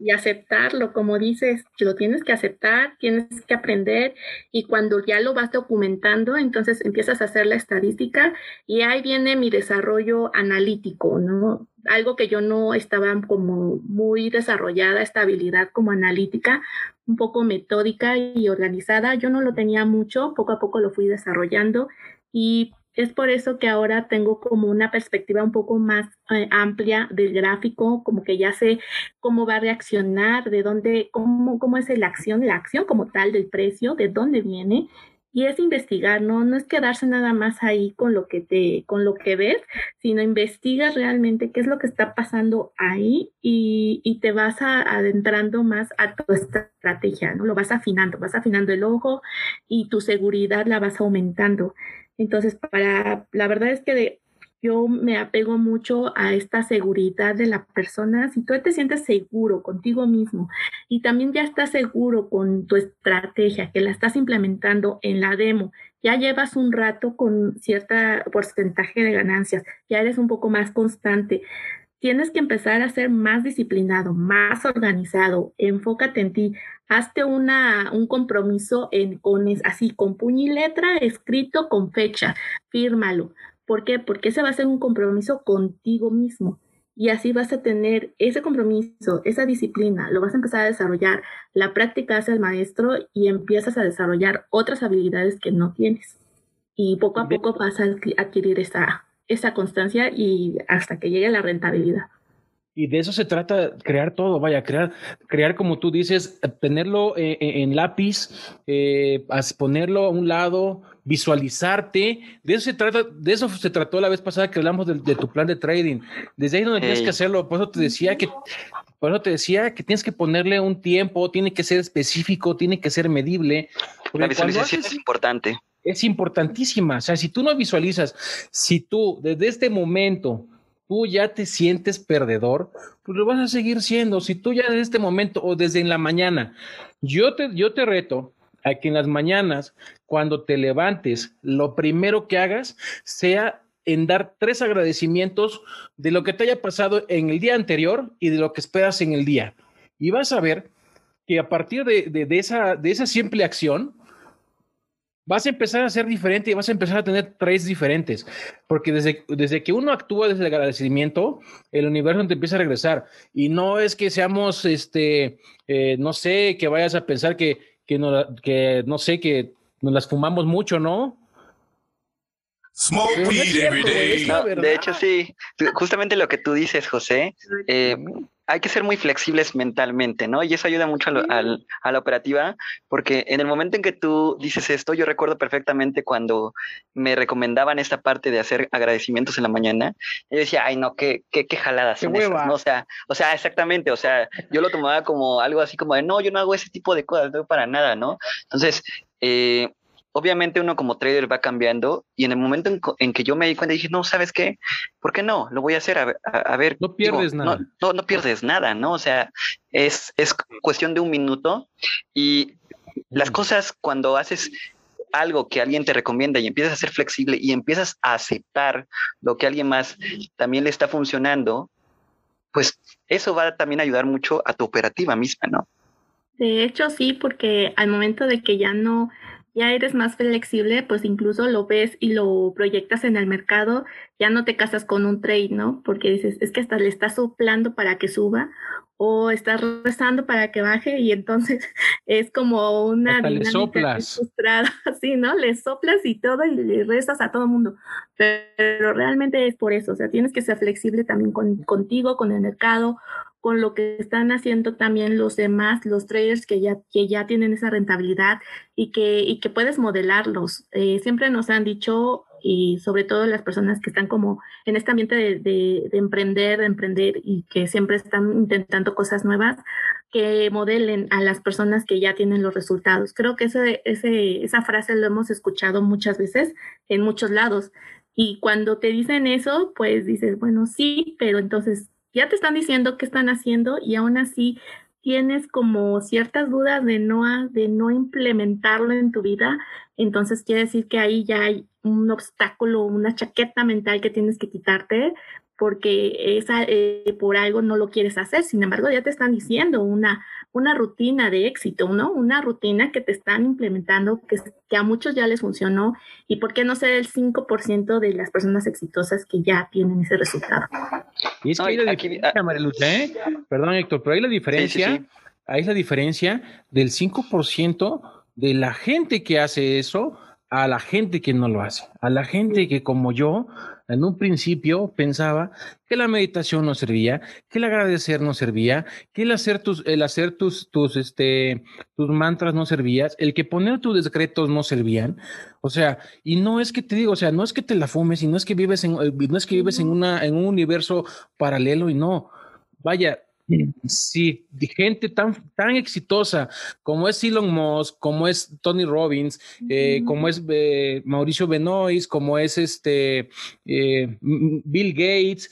y aceptarlo, como dices, lo tienes que aceptar, tienes que aprender y cuando ya lo vas documentando, entonces empiezas a hacer la estadística y ahí viene mi desarrollo analítico, ¿no? Algo que yo no estaba como muy desarrollada, esta habilidad como analítica, un poco metódica y organizada, yo no lo tenía mucho, poco a poco lo fui desarrollando y es por eso que ahora tengo como una perspectiva un poco más eh, amplia del gráfico, como que ya sé cómo va a reaccionar, de dónde, cómo, cómo es la acción, la acción como tal del precio, de dónde viene. Y es investigar, ¿no? No es quedarse nada más ahí con lo que te, con lo que ves, sino investigas realmente qué es lo que está pasando ahí y, te vas adentrando más a tu estrategia, ¿no? Lo vas afinando, vas afinando el ojo y tu seguridad la vas aumentando. Entonces, para, la verdad es que yo me apego mucho a esta seguridad de la persona. Si tú te sientes seguro contigo mismo y también ya estás seguro con tu estrategia, que la estás implementando en la demo, ya llevas un rato con cierto porcentaje de ganancias, ya eres un poco más constante. Tienes que empezar a ser más disciplinado, más organizado, enfócate en ti, hazte una, un compromiso en, con, así, con puño y letra, escrito con fecha, fírmalo. ¿Por qué? Porque ese va a ser un compromiso contigo mismo. Y así vas a tener ese compromiso, esa disciplina, lo vas a empezar a desarrollar. La práctica hace al maestro y empiezas a desarrollar otras habilidades que no tienes. Y poco a poco vas a adquirir esa, esa constancia y hasta que llegue la rentabilidad. Y de eso se trata, crear todo, vaya, crear, crear como tú dices, tenerlo eh, eh, en lápiz, eh, ponerlo a un lado, visualizarte. De eso se trata, de eso se trató la vez pasada que hablamos de, tu plan de trading. Desde ahí donde tienes que hacerlo. Por eso te decía que, por eso te decía que tienes que ponerle un tiempo, tiene que ser específico, tiene que ser medible. La visualización es importante. Es importantísima. O sea, si tú no visualizas, si tú desde este momento tú ya te sientes perdedor, pues lo vas a seguir siendo. Si tú ya desde este momento o desde en la mañana, yo te, yo te reto a que en las mañanas, cuando te levantes, lo primero que hagas sea en dar tres agradecimientos de lo que te haya pasado en el día anterior y de lo que esperas en el día. Y vas a ver que a partir de, esa, de esa simple acción, vas a empezar a ser diferente y vas a empezar a tener tres diferentes. Porque desde, desde que uno actúa desde el agradecimiento, el universo te empieza a regresar. Y no es que seamos, este, eh, no sé, que vayas a pensar que, que, no, que, no sé, que nos las fumamos mucho, ¿no? de hecho, sí. Justamente lo que tú dices, José, eh, hay que ser muy flexibles mentalmente, ¿no? Y eso ayuda mucho a, la operativa, porque en el momento en que tú dices esto, yo recuerdo perfectamente cuando me recomendaban esta parte de hacer agradecimientos en la mañana, yo decía, ay, no, qué, qué, qué jaladas son esas, ¿no? O sea, o sea, exactamente, o sea, yo lo tomaba como algo así como de, no, yo no hago ese tipo de cosas, no para nada, ¿no? Entonces, eh, obviamente uno como trader va cambiando y en el momento en, que yo me di cuenta dije, no, ¿sabes qué? ¿Por qué no? Lo voy a hacer a, ver. No pierdes nada. No, no, pierdes nada, ¿no? O sea, es, es cuestión de un minuto y las cosas cuando haces algo que alguien te recomienda y empiezas a ser flexible y empiezas a aceptar lo que alguien más también le está funcionando, pues eso va a también ayudar mucho a tu operativa misma, ¿no? De hecho, sí, porque al momento de que ya no ya eres más flexible, pues incluso lo ves y lo proyectas en el mercado, ya no te casas con un trade, ¿no? Porque dices, es que hasta le estás soplando para que suba o estás rezando para que baje y entonces es como una dinámica frustrada, así, ¿no? Le soplas y todo y le rezas a todo el mundo, pero, realmente es por eso, o sea, tienes que ser flexible también con, contigo, con el mercado, con lo que están haciendo también los demás, los traders que ya, que ya tienen esa rentabilidad y que, y que puedes modelarlos. Eh, siempre nos han dicho, y sobre todo las personas que están como en este ambiente de, de, emprender, de emprender y que siempre están intentando cosas nuevas, que modelen a las personas que ya tienen los resultados. Creo que ese, esa frase lo hemos escuchado muchas veces en muchos lados. Y cuando te dicen eso, pues dices, bueno, sí, pero entonces ya te están diciendo qué están haciendo y aún así tienes como ciertas dudas de no, de no implementarlo en tu vida, entonces quiere decir que ahí ya hay un obstáculo, una chaqueta mental que tienes que quitarte porque esa, eh, por algo no lo quieres hacer. Sin embargo, ya te están diciendo una, una rutina de éxito, ¿no? Una rutina que te están implementando, que, que a muchos ya les funcionó. ¿Y por qué no ser el 5% de las personas exitosas que ya tienen ese resultado? Y es que hay la diferencia, ah, ¿eh? Perdón, Héctor, pero hay la diferencia, hay la diferencia del 5% de la gente que hace eso a la gente que no lo hace, a la gente que como yo en un principio pensaba que la meditación no servía, que el agradecer no servía, que el hacer tus, el hacer tus, tus, este, tus mantras no servías, el que poner tus decretos no servían. O sea, y no es que te digo, o sea, no es que te la fumes y no es que vives en, no es que vives en una, en un universo paralelo y no. Vaya, Sí, gente tan, tan exitosa como es Elon Musk, como es Tony Robbins, eh, como es eh, Mauricio Benoist, como es este eh, Bill Gates,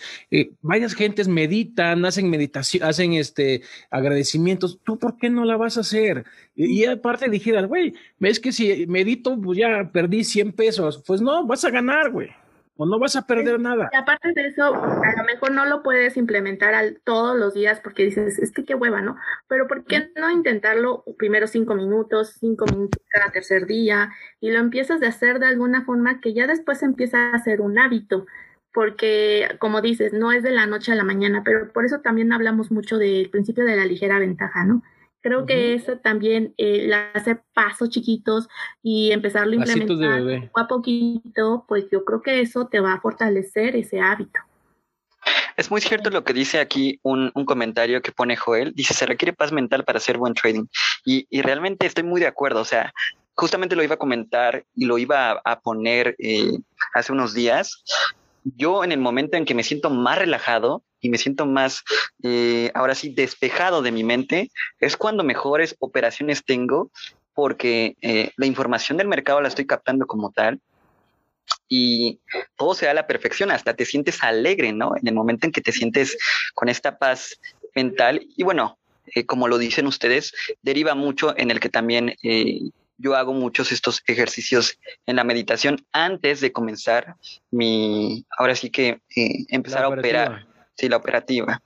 varias gentes meditan, hacen meditación, hacen este agradecimientos. ¿Tú por qué no la vas a hacer? Y, y aparte dijeras, güey, ves que si medito, pues ya perdí 100 pesos. Pues no, vas a ganar, güey o no vas a perder nada. Y aparte de eso, a lo mejor no lo puedes implementar al, todos los días porque dices, es que qué hueva, ¿no? Pero ¿por qué no intentarlo primero cinco minutos, cinco minutos cada tercer día y lo empiezas a hacer de alguna forma que ya después empieza a ser un hábito? Porque, como dices, no es de la noche a la mañana, pero por eso también hablamos mucho del principio de la ligera ventaja, ¿no? Creo que eso también, eh, hacer pasos chiquitos y empezarlo a implementar poco a poquito, pues yo creo que eso te va a fortalecer ese hábito. Es muy cierto lo que dice aquí un, comentario que pone Joel. Dice, se requiere paz mental para hacer buen trading. Y, realmente estoy muy de acuerdo. O sea, justamente lo iba a comentar y lo iba a, poner eh, hace unos días. Yo en el momento en que me siento más relajado, y me siento más, eh, ahora sí, despejado de mi mente, es cuando mejores operaciones tengo porque eh, la información del mercado la estoy captando como tal y todo se da a la perfección, hasta te sientes alegre, ¿no? En el momento en que te sientes con esta paz mental y bueno, eh, como lo dicen ustedes, deriva mucho en el que también yo hago muchos estos ejercicios en la meditación antes de comenzar mi, ahora sí que empezar a operar. Sí, la operativa.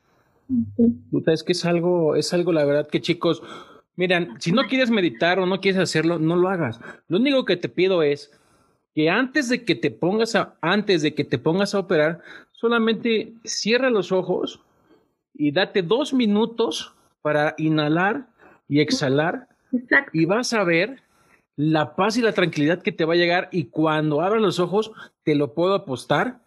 Es que es algo, es algo, la verdad, que chicos, miren, si no quieres meditar o no quieres hacerlo, no lo hagas. Lo único que te pido es que antes de que te pongas a, antes de que te pongas a operar, solamente cierra los ojos y date dos minutos para inhalar y exhalar y vas a ver la paz y la tranquilidad que te va a llegar y cuando abras los ojos, te lo puedo apostar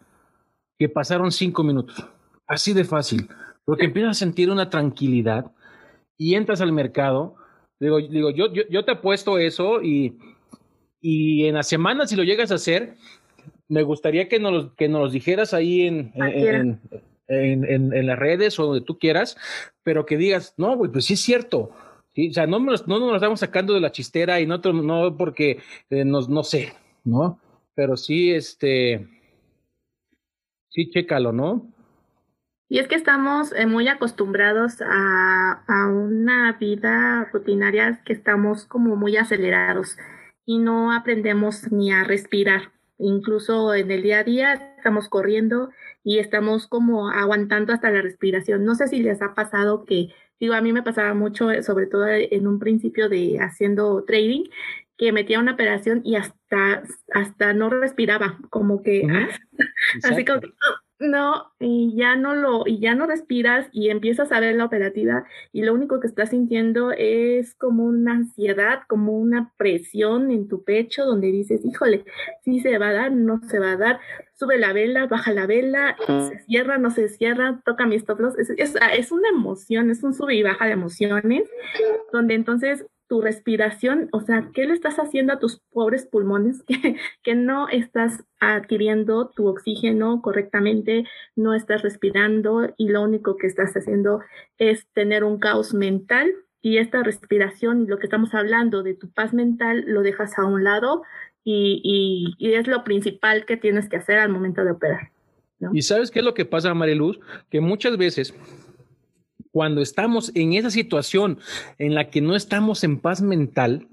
que pasaron cinco minutos. Así de fácil, porque empiezas a sentir una tranquilidad y entras al mercado. Digo, digo yo, yo, te apuesto eso y, y en la semana, si lo llegas a hacer, me gustaría que nos, que nos dijeras ahí en, en, en, las redes o donde tú quieras, pero que digas, no, güey, pues sí es cierto. O sea, no, nos, no nos estamos sacando de la chistera y no, no porque eh, nos, no sé, ¿no? Pero sí, este, sí, chécalo, ¿no? Y es que estamos eh, muy acostumbrados a, una vida rutinaria que estamos como muy acelerados y no aprendemos ni a respirar. Incluso en el día a día estamos corriendo y estamos como aguantando hasta la respiración. No sé si les ha pasado que, digo, a mí me pasaba mucho, eh, sobre todo en un principio de haciendo trading, que metía una operación y hasta, hasta no respiraba, como que, así como, no, y ya no lo, y ya no respiras y empiezas a ver la operativa y lo único que estás sintiendo es como una ansiedad, como una presión en tu pecho donde dices, híjole, sí se va a dar, no se va a dar, sube la vela, baja la vela, se cierra, no se cierra, toca mi stop loss. Es, es una emoción, es un sube y baja de emociones, donde entonces tu respiración, o sea, ¿qué le estás haciendo a tus pobres pulmones que, no estás adquiriendo tu oxígeno correctamente, no estás respirando y lo único que estás haciendo es tener un caos mental y esta respiración lo que estamos hablando de tu paz mental lo dejas a un lado y, y, es lo principal que tienes que hacer al momento de operar. ¿Y sabes qué es lo que pasa, Mariluz? Que muchas veces cuando estamos en esa situación en la que no estamos en paz mental,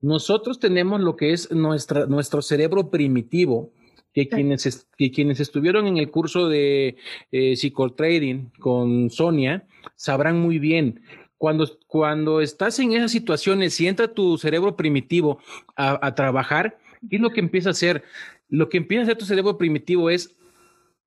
nosotros tenemos lo que es nuestra, nuestro cerebro primitivo, que quienes, que quienes estuvieron en el curso de eh, psicotrading con Sonia sabrán muy bien. Cuando, cuando estás en esas situaciones y entra tu cerebro primitivo a, a trabajar, ¿qué es lo que empieza a hacer? Lo que empieza a hacer tu cerebro primitivo es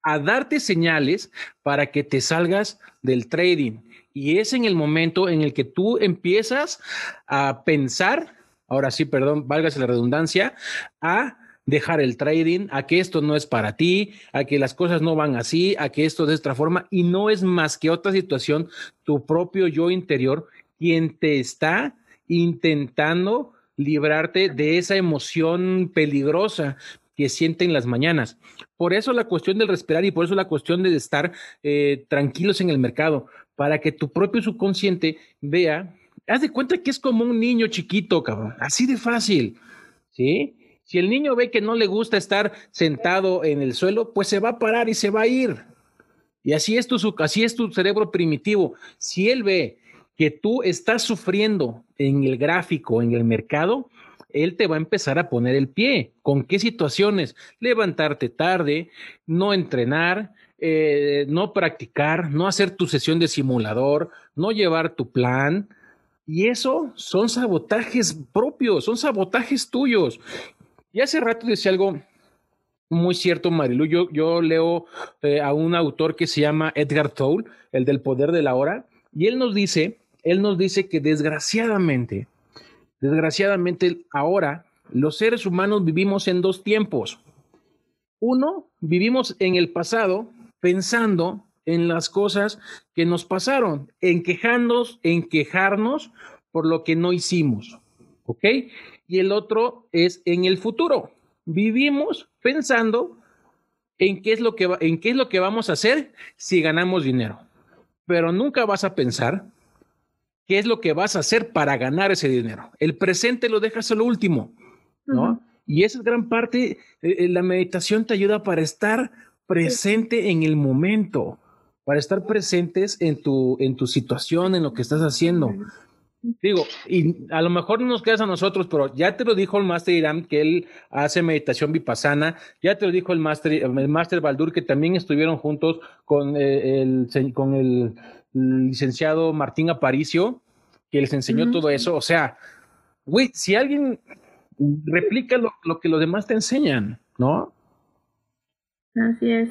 a darte señales para que te salgas del trading. Y es en el momento en el que tú empiezas a pensar, ahora sí, perdón, válgase la redundancia, a dejar el trading, a que esto no es para ti, a que las cosas no van así, a que esto de esta forma, y no es más que otra situación, tu propio yo interior, quien te está intentando librarte de esa emoción peligrosa que sienten las mañanas. Por eso la cuestión del respirar y por eso la cuestión de estar eh, tranquilos en el mercado, para que tu propio subconsciente vea, haz de cuenta que es como un niño chiquito, cabrón, así de fácil, ¿sí? Si el niño ve que no le gusta estar sentado en el suelo, pues se va a parar y se va a ir. Y así es tu, así es tu cerebro primitivo. Si él ve que tú estás sufriendo en el gráfico, en el mercado, él te va a empezar a poner el pie. ¿Con qué situaciones? Levantarte tarde, no entrenar, eh, no practicar, no hacer tu sesión de simulador, no llevar tu plan. Y eso son sabotajes propios, son sabotajes tuyos. Y hace rato decía algo muy cierto, Marilu. Yo, leo eh, a un autor que se llama Edgar Toll, el del poder de la hora, y él nos dice, él nos dice que desgraciadamente, desgraciadamente ahora los seres humanos vivimos en dos tiempos. Uno, vivimos en el pasado pensando en las cosas que nos pasaron, en quejarnos, en quejarnos por lo que no hicimos. ¿Ok? Y el otro es en el futuro. Vivimos pensando en qué es lo que, en qué es lo que vamos a hacer si ganamos dinero. Pero nunca vas a pensar qué es lo que vas a hacer para ganar ese dinero. El presente lo dejas a lo último, ¿no? Y esa es gran parte, eh, eh, la meditación te ayuda para estar presente en el momento, para estar presentes en tu, en tu situación, en lo que estás haciendo. Digo, y a lo mejor no nos quedas a nosotros, pero ya te lo dijo el Master Irán que él hace meditación vipassana, ya te lo dijo el Master, el Master Baldur que también estuvieron juntos con eh, el, con el licenciado Martín Aparicio, que les enseñó todo eso. O sea, güey, si alguien replica lo, lo, que los demás te enseñan, ¿no? Así es.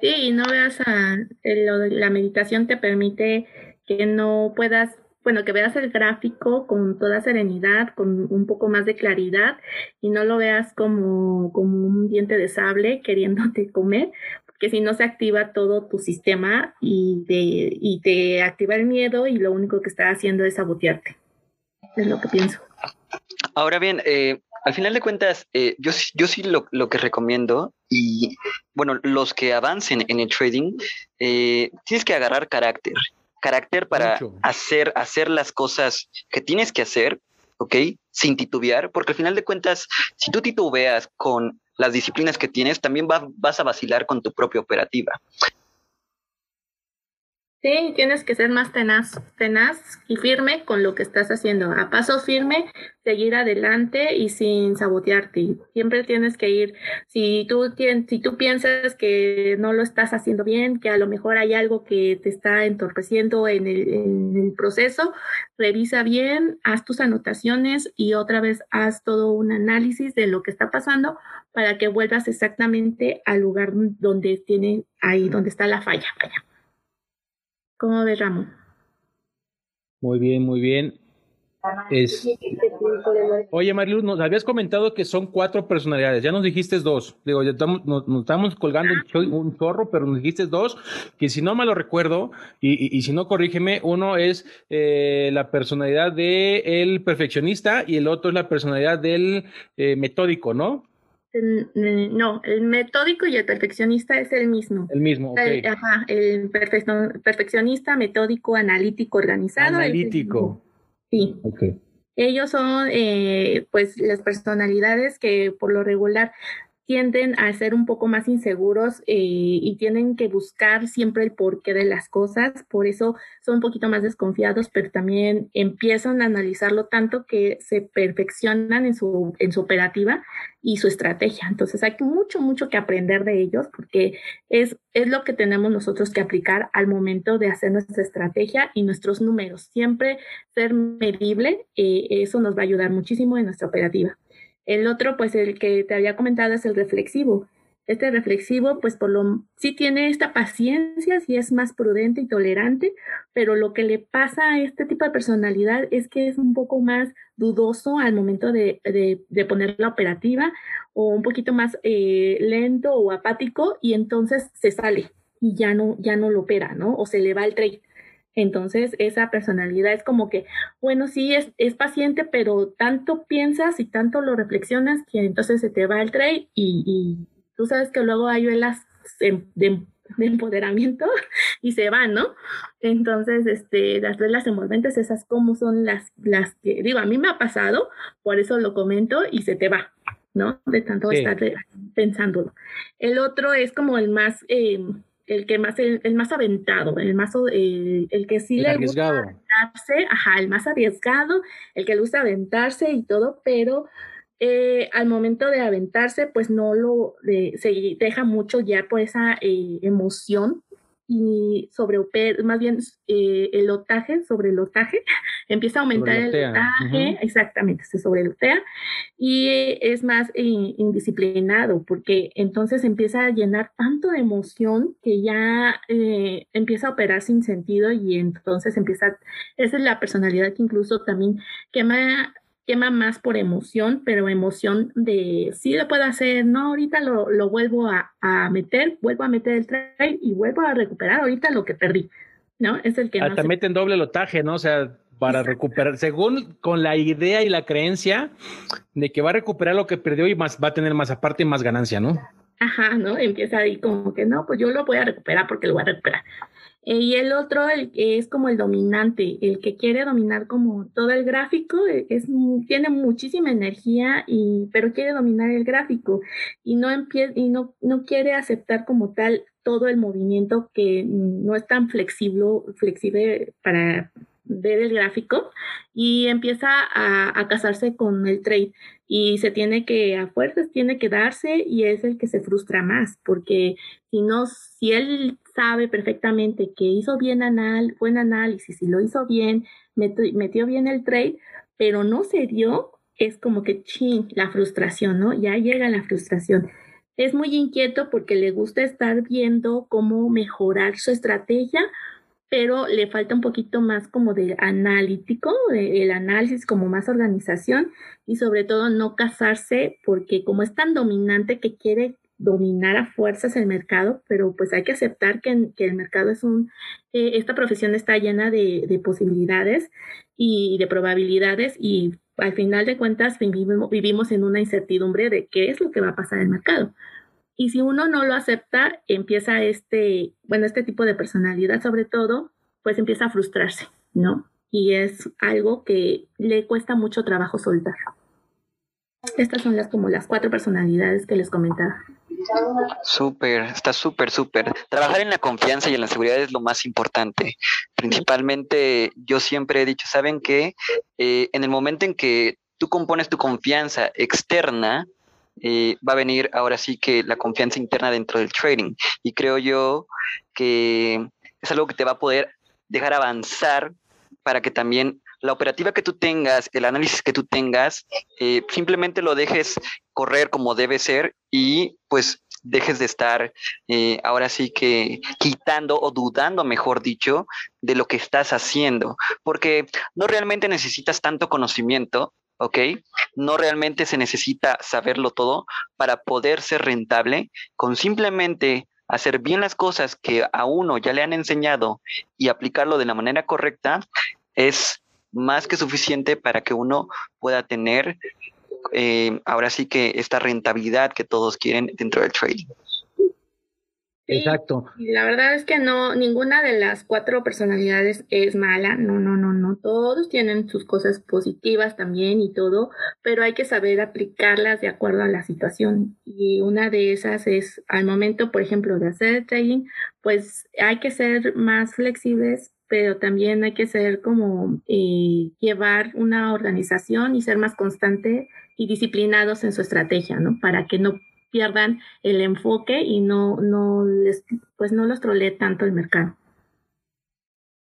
Sí, y no veas a la meditación te permite que no puedas bueno, que veas el gráfico con toda serenidad, con un poco más de claridad y no lo veas como, como un diente de sable queriéndote comer, porque si no se activa todo tu sistema y te, y te activa el miedo y lo único que está haciendo es sabotearte. Es lo que pienso. Ahora bien, eh, al final de cuentas, eh, yo, yo sí lo, lo, que recomiendo y, bueno, los que avancen en el trading, eh, tienes que agarrar carácter carácter para hacer, hacer las cosas que tienes que hacer, ¿ok? Sin titubear, porque al final de cuentas, si tú titubeas con las disciplinas que tienes, también vas a vacilar con tu propia operativa. Sí, tienes que ser más tenaz, tenaz y firme con lo que estás haciendo. A paso firme, seguir adelante y sin sabotearte. Siempre tienes que ir, si tú, si tú piensas que no lo estás haciendo bien, que a lo mejor hay algo que te está entorpeciendo en el, en el proceso, revisa bien, haz tus anotaciones y otra vez haz todo un análisis de lo que está pasando para que vuelvas exactamente al lugar donde tiene, ahí donde está la falla. ¿Cómo ves, Ramón? Muy bien, muy bien. Es... Oye, Marilu, nos habías comentado que son cuatro personalidades. Ya nos dijiste dos. Digo, ya estamos, nos, estamos colgando un, chorro, pero nos dijiste dos. Que si no me lo recuerdo, y, si no, corrígeme, uno es eh, la personalidad del perfeccionista y el otro es la personalidad del eh, metódico, ¿no? No, el metódico y el perfeccionista es el mismo. El mismo, ok. El, ajá, el perfeccionista, metódico, analítico, organizado. Analítico. Sí. Ok. Ellos son, eh, pues, las personalidades que por lo regular tienden a ser un poco más inseguros eh, y tienen que buscar siempre el porqué de las cosas, por eso son un poquito más desconfiados, pero también empiezan a analizarlo tanto que se perfeccionan en su, en su operativa y su estrategia. Entonces hay mucho, mucho que aprender de ellos porque es, es lo que tenemos nosotros que aplicar al momento de hacer nuestra estrategia y nuestros números. Siempre ser medible, eh, eso nos va a ayudar muchísimo en nuestra operativa. El otro, pues el que te había comentado es el reflexivo. Este reflexivo, pues por lo sí tiene esta paciencia, sí es más prudente y tolerante, pero lo que le pasa a este tipo de personalidad es que es un poco más dudoso al momento de, de, poner la operativa o un poquito más eh, lento o apático y entonces se sale y ya no, ya no lo opera, ¿no? O se le va el trade. Entonces, esa personalidad es como que, bueno, sí, es, es paciente, pero tanto piensas y tanto lo reflexionas que entonces se te va el trade y, y tú sabes que luego hay velas de, de, empoderamiento y se va, ¿no? Entonces, este, las velas envolventes, esas como son las, las que, digo, a mí me ha pasado, por eso lo comento y se te va, ¿no? De tanto estar pensándolo. El otro es como el más, eh, el que más, el, más aventado, el más, el, que sí le gusta aventarse, ajá, el más arriesgado, el que le gusta aventarse y todo, pero eh, al momento de aventarse, pues no lo, se deja mucho ya por esa eh, emoción y sobre más bien eh, el lotaje, sobre el lotaje, empieza a aumentar el lotaje, exactamente, se sobrelotea y es más indisciplinado porque entonces empieza a llenar tanto de emoción que ya empieza a operar sin sentido y entonces empieza, esa es la personalidad que incluso también quema quema más por emoción, pero emoción de sí lo puedo hacer, no, ahorita lo, lo vuelvo a, a, meter, vuelvo a meter el trade y vuelvo a recuperar ahorita lo que perdí, ¿no? Es el que... Hasta no meten doble lotaje, ¿no? O sea, para recuperar, según con la idea y la creencia de que va a recuperar lo que perdió y más va a tener más aparte y más ganancia, ¿no? Ajá, ¿no? Empieza ahí como que no, pues yo lo voy a recuperar porque lo voy a recuperar. Eh, y el otro el, es como el dominante, el que quiere dominar como todo el gráfico, eh, es, tiene muchísima energía, y, pero quiere dominar el gráfico y, no, y no, no quiere aceptar como tal todo el movimiento que no es tan flexible, flexible para ver el gráfico y empieza a, a, casarse con el trade y se tiene que, a fuerzas, tiene que darse y es el que se frustra más porque si no, si él sabe perfectamente que hizo bien anal, buen análisis y lo hizo bien, metió, bien el trade, pero no se dio, es como que ching, la frustración, ¿no? Ya llega la frustración. Es muy inquieto porque le gusta estar viendo cómo mejorar su estrategia, pero le falta un poquito más como de analítico, el análisis como más organización y sobre todo no casarse porque como es tan dominante que quiere dominar a fuerzas el mercado, pero pues hay que aceptar que, el mercado es un, esta profesión está llena de, de, posibilidades y de probabilidades y al final de cuentas vivimos, vivimos en una incertidumbre de qué es lo que va a pasar en el mercado. Y si uno no lo acepta, empieza este, bueno, este tipo de personalidad sobre todo, pues empieza a frustrarse, ¿no? Y es algo que le cuesta mucho trabajo soltar. Estas son las como las cuatro personalidades que les comentaba. Súper, está súper, súper. Trabajar en la confianza y en la seguridad es lo más importante. Principalmente, yo siempre he dicho, ¿saben qué? Eh, en el momento en que tú compones tu confianza externa, eh, va a venir ahora sí que la confianza interna dentro del trading. Y creo yo que es algo que te va a poder dejar avanzar para que también la operativa que tú tengas, el análisis que tú tengas, eh, simplemente lo dejes correr como debe ser y pues dejes de estar eh, ahora sí que quitando o dudando, mejor dicho, de lo que estás haciendo, porque no realmente necesitas tanto conocimiento, ¿ok? No realmente se necesita saberlo todo para poder ser rentable, con simplemente hacer bien las cosas que a uno ya le han enseñado y aplicarlo de la manera correcta, es más que suficiente para que uno pueda tener eh, ahora sí que esta rentabilidad que todos quieren dentro del trading. Exacto. la verdad es que no, ninguna de las cuatro personalidades es mala, no, no, no, no, todos tienen sus cosas positivas también y todo, pero hay que saber aplicarlas de acuerdo a la situación. Y una de esas es al momento, por ejemplo, de hacer trading, pues hay que ser más flexibles, pero también hay que ser como eh, llevar una organización y ser más constante y disciplinados en su estrategia, ¿no? Para que no pierdan el enfoque y no, no les, pues no los trolee tanto el mercado.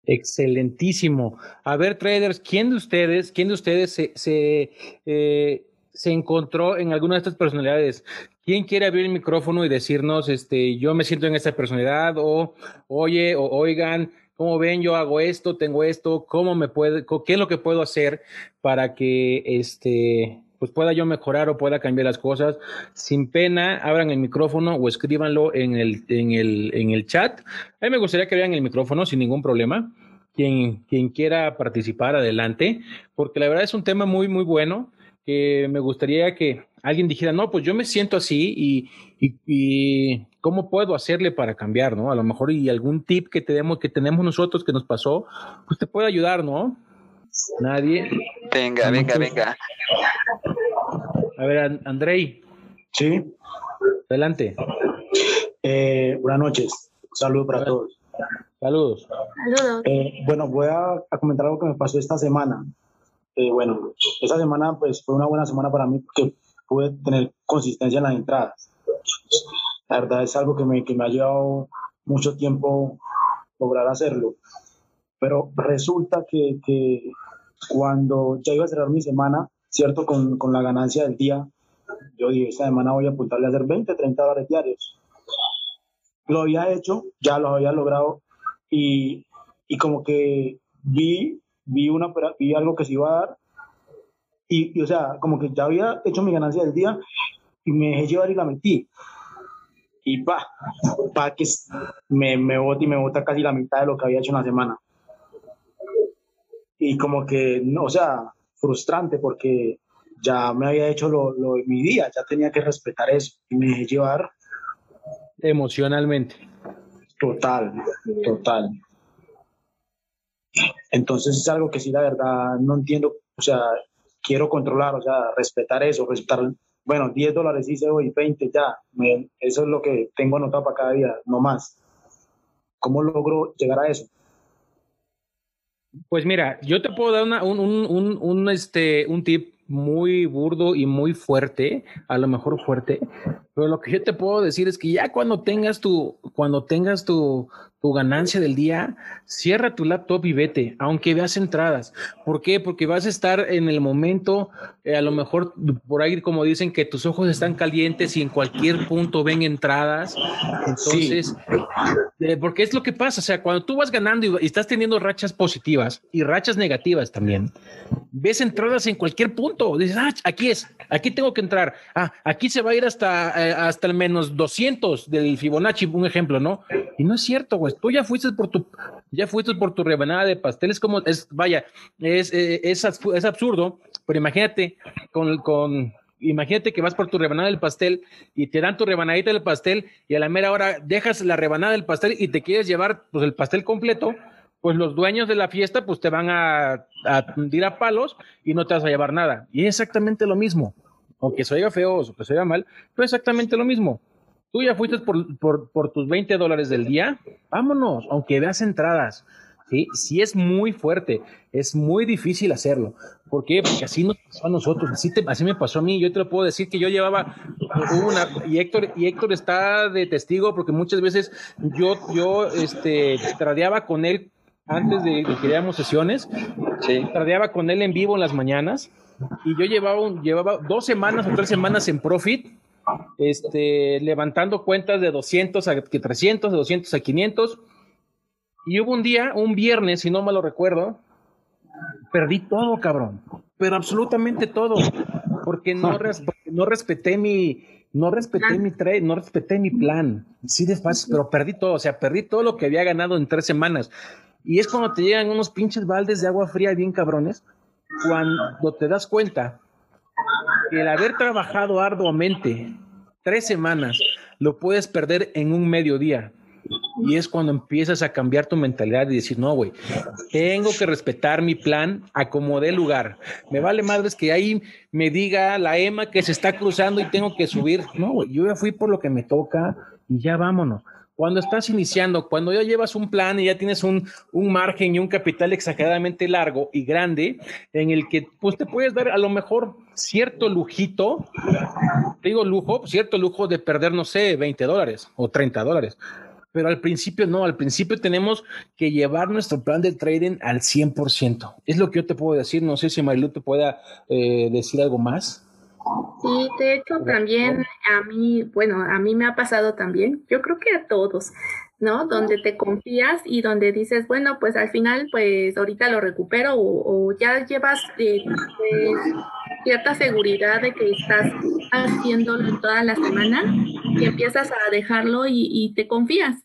Excelentísimo. A ver, traders, ¿quién de ustedes, quién de ustedes se, se, eh, se encontró en alguna de estas personalidades? ¿Quién quiere abrir el micrófono y decirnos, este, yo me siento en esta personalidad o, oye, o oigan, ¿cómo ven? Yo hago esto, tengo esto, ¿cómo me puede, qué es lo que puedo hacer para que, este, pues pueda yo mejorar o pueda cambiar las cosas. Sin pena, abran el micrófono o escríbanlo en el, en el, en el chat. A mí me gustaría que vean el micrófono sin ningún problema. Quien, quien quiera participar, adelante, porque la verdad es un tema muy, muy bueno que me gustaría que alguien dijera, no, pues yo me siento así y, y, ¿Cómo puedo hacerle para cambiar, no? A lo mejor y algún tip que tenemos, que tenemos nosotros que nos pasó, pues te puede ayudar, ¿no? Nadie. Venga, venga, venga. A ver, Andrei. Sí. Adelante. Eh, buenas noches. Saludos para todos. Saludos. Saludos. Eh, bueno, voy a, comentar algo que me pasó esta semana. Eh, bueno, esta semana pues fue una buena semana para mí porque pude tener consistencia en las entradas. La verdad es algo que me, que me ha llevado mucho tiempo lograr hacerlo. Pero resulta que, que cuando ya iba a cerrar mi semana, ¿cierto? Con, con, la ganancia del día, yo dije, esta semana voy a apuntarle a hacer 20, 30 dólares diarios. Lo había hecho, ya lo había logrado y, y como que vi, vi, una, vi algo que se iba a dar y, y, o sea, como que ya había hecho mi ganancia del día y me dejé llevar y la metí y pa, pa que me, me y me bota casi la mitad de lo que había hecho en la semana. Y como que, no, o sea, frustrante porque ya me había hecho lo, lo de mi día, ya tenía que respetar eso y me dejé llevar. Emocionalmente. Total, total. Entonces es algo que sí, la verdad, no entiendo, o sea, quiero controlar, o sea, respetar eso, respetar bueno, 10 dólares hice hoy, 20 ya, eso es lo que tengo anotado para cada día, no más. ¿Cómo logro llegar a eso? Pues mira, yo te puedo dar un, un, un, este, un tip muy burdo y muy fuerte, a lo mejor fuerte, pero lo que yo te puedo decir es que ya cuando tengas tu, cuando tengas tu, tu ganancia del día, cierra tu laptop y vete, aunque veas entradas. ¿Por qué? Porque vas a estar en el momento, eh, a lo mejor por ahí como dicen que tus ojos están calientes y en cualquier punto ven entradas. Entonces, eh, porque es lo que pasa, o sea, cuando tú vas ganando y, estás teniendo rachas positivas y rachas negativas también, ves entradas en cualquier punto. Dices, ah, aquí es, aquí tengo que entrar. Ah, aquí se va a ir hasta, eh, hasta el menos 200 del Fibonacci, un ejemplo, ¿no? Y no es cierto, güey tú ya fuiste por tu, ya fuiste por tu rebanada de pastel, es como, es, vaya, es, eh, es, es absurdo, pero imagínate con, con, imagínate que vas por tu rebanada del pastel y te dan tu rebanadita del pastel y a la mera hora dejas la rebanada del pastel y te quieres llevar pues el pastel completo, pues los dueños de la fiesta pues te van a, a a palos y no te vas a llevar nada. Y es exactamente lo mismo. Aunque se oiga feo o que se oiga mal, pero exactamente lo mismo. Tú ya fuiste por, por, tus 20 dólares del día, vámonos, aunque veas entradas. ¿sí? sí es muy fuerte, es muy difícil hacerlo. ¿Por qué? Porque así nos pasó a nosotros, así, así me pasó a mí. Yo te lo puedo decir que yo llevaba una, y Héctor, y Héctor está de testigo porque muchas veces yo, yo este, tradeaba con él antes de que creáramos sesiones, sí. tradeaba con él en vivo en las mañanas y yo llevaba, llevaba dos semanas o tres semanas en Profit este, levantando cuentas de 200 a 300, de 200 a 500. Y hubo un día, un viernes, si no me lo recuerdo, perdí todo, cabrón. Pero absolutamente todo. Porque no, no respeté mi, no respeté mi trade, no respeté mi plan. Sí, despacio, pero perdí todo. O sea, perdí todo lo que había ganado en tres semanas. Y es cuando te llegan unos pinches baldes de agua fría bien cabrones, cuando te das cuenta el haber trabajado arduamente tres semanas lo puedes perder en un mediodía. Y es cuando empiezas a cambiar tu mentalidad y decir, no, güey, tengo que respetar mi plan a como dé lugar. Me vale madres que ahí me diga la EMA que se está cruzando y tengo que subir. No, güey, yo ya fui por lo que me toca y ya vámonos. Cuando estás iniciando, cuando ya llevas un plan y ya tienes un, un, margen y un capital exageradamente largo y grande, en el que pues te puedes dar a lo mejor cierto lujito, digo lujo, cierto lujo de perder, no sé, 20 dólares o 30 dólares. Pero al principio no, al principio tenemos que llevar nuestro plan de trading al 100%. Es lo que yo te puedo decir. No sé si Marilu te pueda eh, decir algo más. Sí, de hecho también a mí, bueno, a mí me ha pasado también, yo creo que a todos, ¿no? Donde te confías y donde dices, bueno, pues al final, pues ahorita lo recupero o, ya llevas eh, pues, cierta seguridad de que estás haciéndolo toda la semana y empiezas a dejarlo y, y te confías.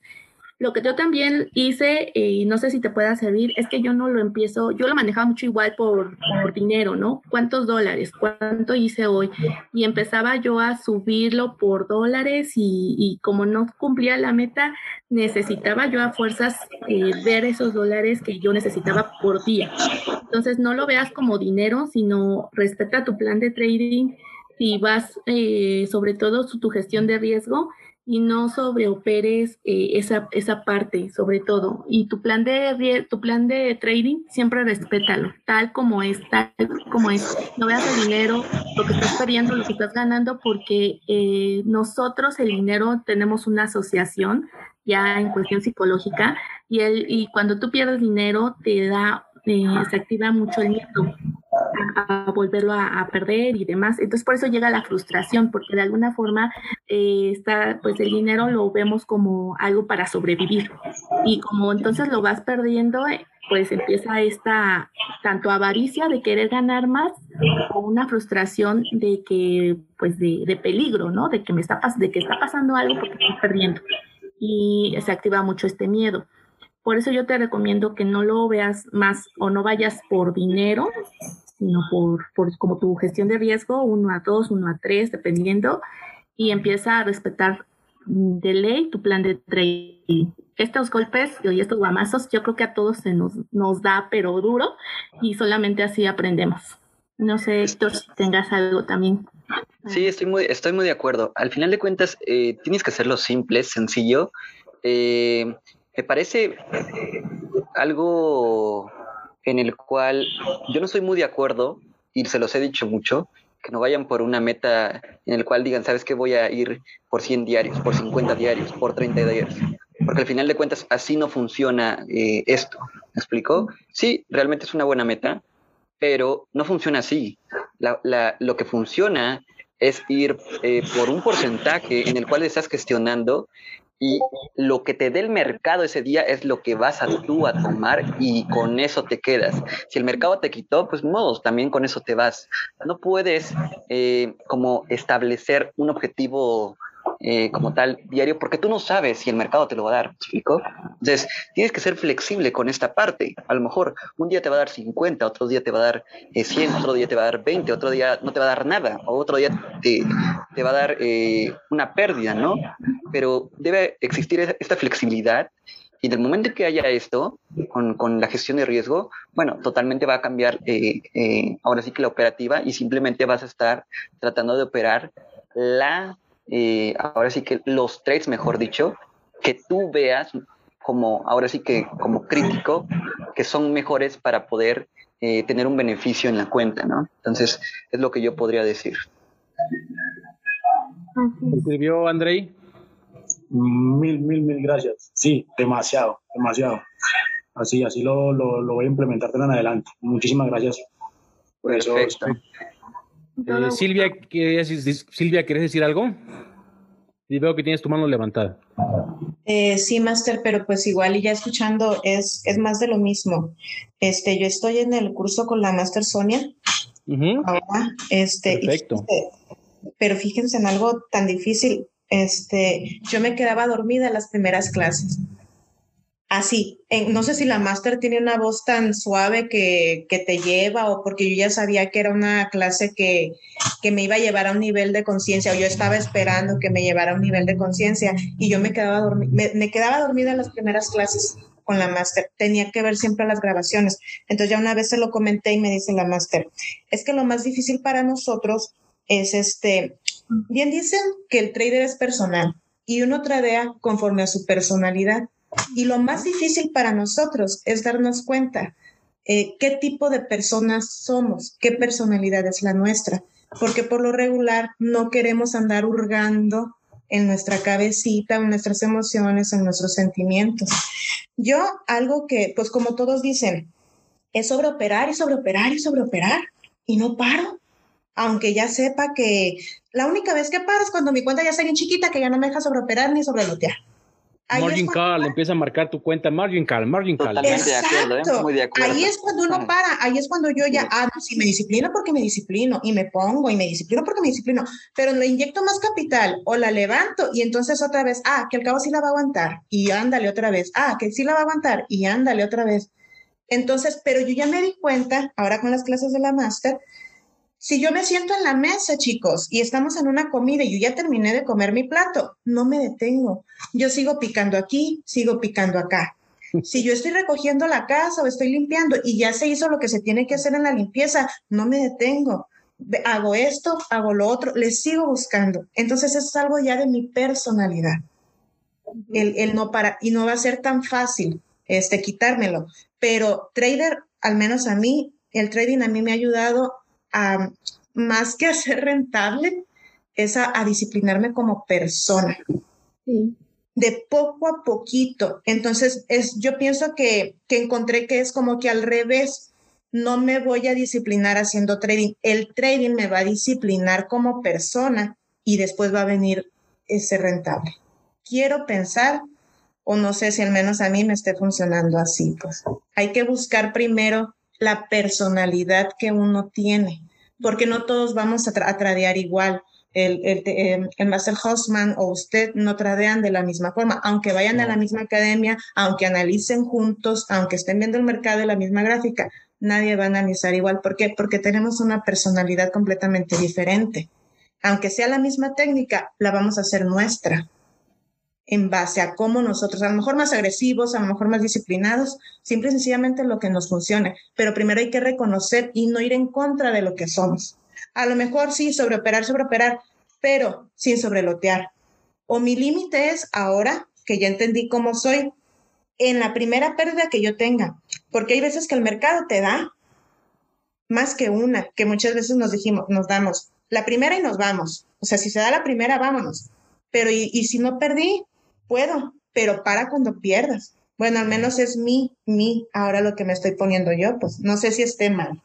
Lo que yo también hice, eh, no sé si te pueda servir, es que yo no lo empiezo, yo lo manejaba mucho igual por, por dinero, ¿no? ¿Cuántos dólares? ¿Cuánto hice hoy? Y empezaba yo a subirlo por dólares y, y como no cumplía la meta, necesitaba yo a fuerzas eh, ver esos dólares que yo necesitaba por día. Entonces no lo veas como dinero, sino respeta tu plan de trading y vas eh, sobre todo tu gestión de riesgo y no sobreoperes eh, esa, esa parte, sobre todo. Y tu plan de tu plan de trading, siempre respétalo, tal como es, tal como es. No veas el dinero, lo que estás perdiendo, lo que estás ganando, porque eh, nosotros el dinero tenemos una asociación ya en cuestión psicológica y, el, y cuando tú pierdes dinero te da, eh, se activa mucho el miedo a, volverlo a, perder y demás. Entonces por eso llega la frustración, porque de alguna forma eh, está, pues el dinero lo vemos como algo para sobrevivir. Y como entonces lo vas perdiendo, eh, pues empieza esta tanto avaricia de querer ganar más o una frustración de que, pues de, de peligro, ¿no? De que me está, de que está pasando algo porque estoy perdiendo. Y se activa mucho este miedo. Por eso yo te recomiendo que no lo veas más o no vayas por dinero, sino por, por como tu gestión de riesgo, uno a dos, uno a tres, dependiendo, y empieza a respetar de ley tu plan de trading. Estos golpes y estos guamazos, yo creo que a todos se nos, nos da, pero duro, y solamente así aprendemos. No sé, Héctor, si tengas algo también. Sí, estoy muy, estoy muy de acuerdo. Al final de cuentas, eh, tienes que hacerlo simple, sencillo. Eh, me parece algo en el cual yo no estoy muy de acuerdo, y se los he dicho mucho, que no vayan por una meta en el cual digan, ¿sabes qué? Voy a ir por 100 diarios, por 50 diarios, por 30 diarios. Porque al final de cuentas así no funciona eh, esto. ¿Me explico? Sí, realmente es una buena meta, pero no funciona así. lo que funciona es ir eh, por un porcentaje en el cual estás gestionando y lo que te dé el mercado ese día es lo que vas a tú a tomar y con eso te quedas. Si el mercado te quitó, pues modos, también con eso te vas. No puedes eh, como establecer un objetivo eh, como tal diario, porque tú no sabes si el mercado te lo va a dar, ¿me explico? Entonces, tienes que ser flexible con esta parte. A lo mejor un día te va a dar 50, otro día te va a dar 100, eh, otro día te va a dar 20, otro día no te va a dar nada, o otro día te, te va a dar eh, una pérdida, ¿no? Pero debe existir esta flexibilidad y del momento que haya esto, con, con, la gestión de riesgo, bueno, totalmente va a cambiar ahora sí que la operativa y simplemente vas a estar tratando de operar la eh, ahora sí que los trades, mejor dicho, que tú veas como, ahora sí que como crítico, que son mejores para poder eh, tener un beneficio en la cuenta, ¿no? Entonces, es lo que yo podría decir. ¿Escribió Andrei? Mil, mil, mil gracias. Sí, demasiado, demasiado. Así, así lo, lo, lo voy a implementar de en adelante. Muchísimas gracias por eso. Eh, Silvia, ¿quieres, Silvia, ¿quieres decir algo? Y veo que tienes tu mano levantada. Eh, sí, Master, pero pues igual y ya escuchando es, es más de lo mismo. Este, yo estoy en el curso con la Master Sonia. ahora, este, Perfecto. pero fíjense en algo tan difícil. Este, yo me quedaba dormida en las primeras clases así. no sé si la máster tiene una voz tan suave que, te lleva o porque yo ya sabía que era una clase que, me iba a llevar a un nivel de conciencia o yo estaba esperando que me llevara a un nivel de conciencia y yo me quedaba, me, quedaba dormida en las primeras clases con la máster. Tenía que ver siempre las grabaciones. Entonces ya una vez se lo comenté y me dice la máster, es que lo más difícil para nosotros es este, bien dicen que el trader es personal y uno tradea conforme a su personalidad. Y lo más difícil para nosotros es darnos cuenta eh, qué tipo de personas somos, qué personalidad es la nuestra, porque por lo regular no queremos andar hurgando en nuestra cabecita, en nuestras emociones, en nuestros sentimientos. Yo algo que, pues como todos dicen, es sobreoperar y sobreoperar y sobreoperar y no paro, aunque ya sepa que la única vez que paro es cuando mi cuenta ya está bien chiquita que ya no me deja sobreoperar ni sobrelotear margin call, empieza a marcar tu cuenta margin call, margin call. Totalmente de acuerdo, ¿eh? muy de acuerdo. Ahí es cuando uno para, ahí es cuando yo ya, ah, no, si me disciplino porque me disciplino y me pongo y me disciplino porque me disciplino, pero le inyecto más capital o la levanto y entonces otra vez, ah, que al cabo sí la va a aguantar y ándale otra vez, ah, que sí la va a aguantar y ándale otra vez. Entonces, pero yo ya me di cuenta, ahora con las clases de la máster, si yo me siento en la mesa, chicos, y estamos en una comida y yo ya terminé de comer mi plato, no me detengo. Yo sigo picando aquí, sigo picando acá. Si yo estoy recogiendo la casa o estoy limpiando y ya se hizo lo que se tiene que hacer en la limpieza, no me detengo. Hago esto, hago lo otro, le sigo buscando. Entonces eso es algo ya de mi personalidad. El, el no para, y no va a ser tan fácil este, quitármelo. Pero trader, al menos a mí, el trading a mí me ha ayudado más que a ser rentable, es a, disciplinarme como persona. De poco a poquito. Entonces, es, yo pienso que, que encontré que es como que al revés, no me voy a disciplinar haciendo trading. El trading me va a disciplinar como persona y después va a venir ese rentable. Quiero pensar, o no sé si al menos a mí me esté funcionando así, pues hay que buscar primero la personalidad que uno tiene, porque no todos vamos a, tradear igual. El, el, em, el, Master o usted no tradean de la misma forma, aunque vayan a la misma academia, aunque analicen juntos, aunque estén viendo el mercado de la misma gráfica, nadie va a analizar igual. ¿Por qué? Porque tenemos una personalidad completamente diferente. Aunque sea la misma técnica, la vamos a hacer nuestra en base a cómo nosotros, a lo mejor más agresivos, a lo mejor más disciplinados, simple y sencillamente lo que nos funcione. Pero primero hay que reconocer y no ir en contra de lo que somos. A lo mejor sí, sobreoperar, sobreoperar, pero sin sobrelotear. O mi límite es ahora que ya entendí cómo soy, en la primera pérdida que yo tenga, porque hay veces que el mercado te da más que una, que muchas veces nos dijimos, nos damos la primera y nos vamos. O sea, si se da la primera, vámonos. Pero y, y si no perdí, puedo, pero para cuando pierdas. Bueno, al menos es mi, mi, ahora lo que me estoy poniendo yo, pues no sé si esté mal.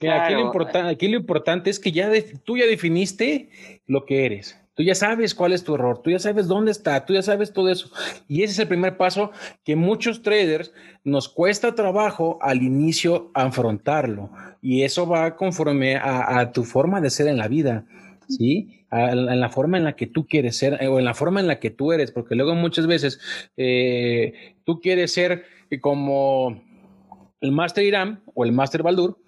aquí, lo importante, aquí lo importante es que ya tú ya definiste lo que eres. Tú ya sabes cuál es tu error, tú ya sabes dónde está, tú ya sabes todo eso. Y ese es el primer paso que muchos traders nos cuesta trabajo al inicio afrontarlo. Y eso va conforme a, a tu forma de ser en la vida. ¿sí? En la forma en la que tú quieres ser o en la forma en la que tú eres, porque luego muchas veces eh, tú quieres ser como el Master Irán o el Master Baldur,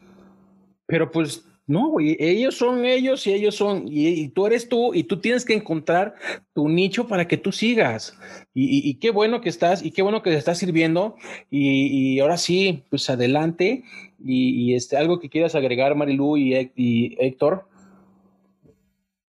pero pues no, ellos son ellos y ellos son, y, tú eres tú y tú tienes que encontrar tu nicho para que tú sigas. Y, qué bueno que estás y qué bueno que te estás sirviendo. Y, ahora sí, pues adelante. Y, este, algo que quieras agregar, Marilu y Héctor.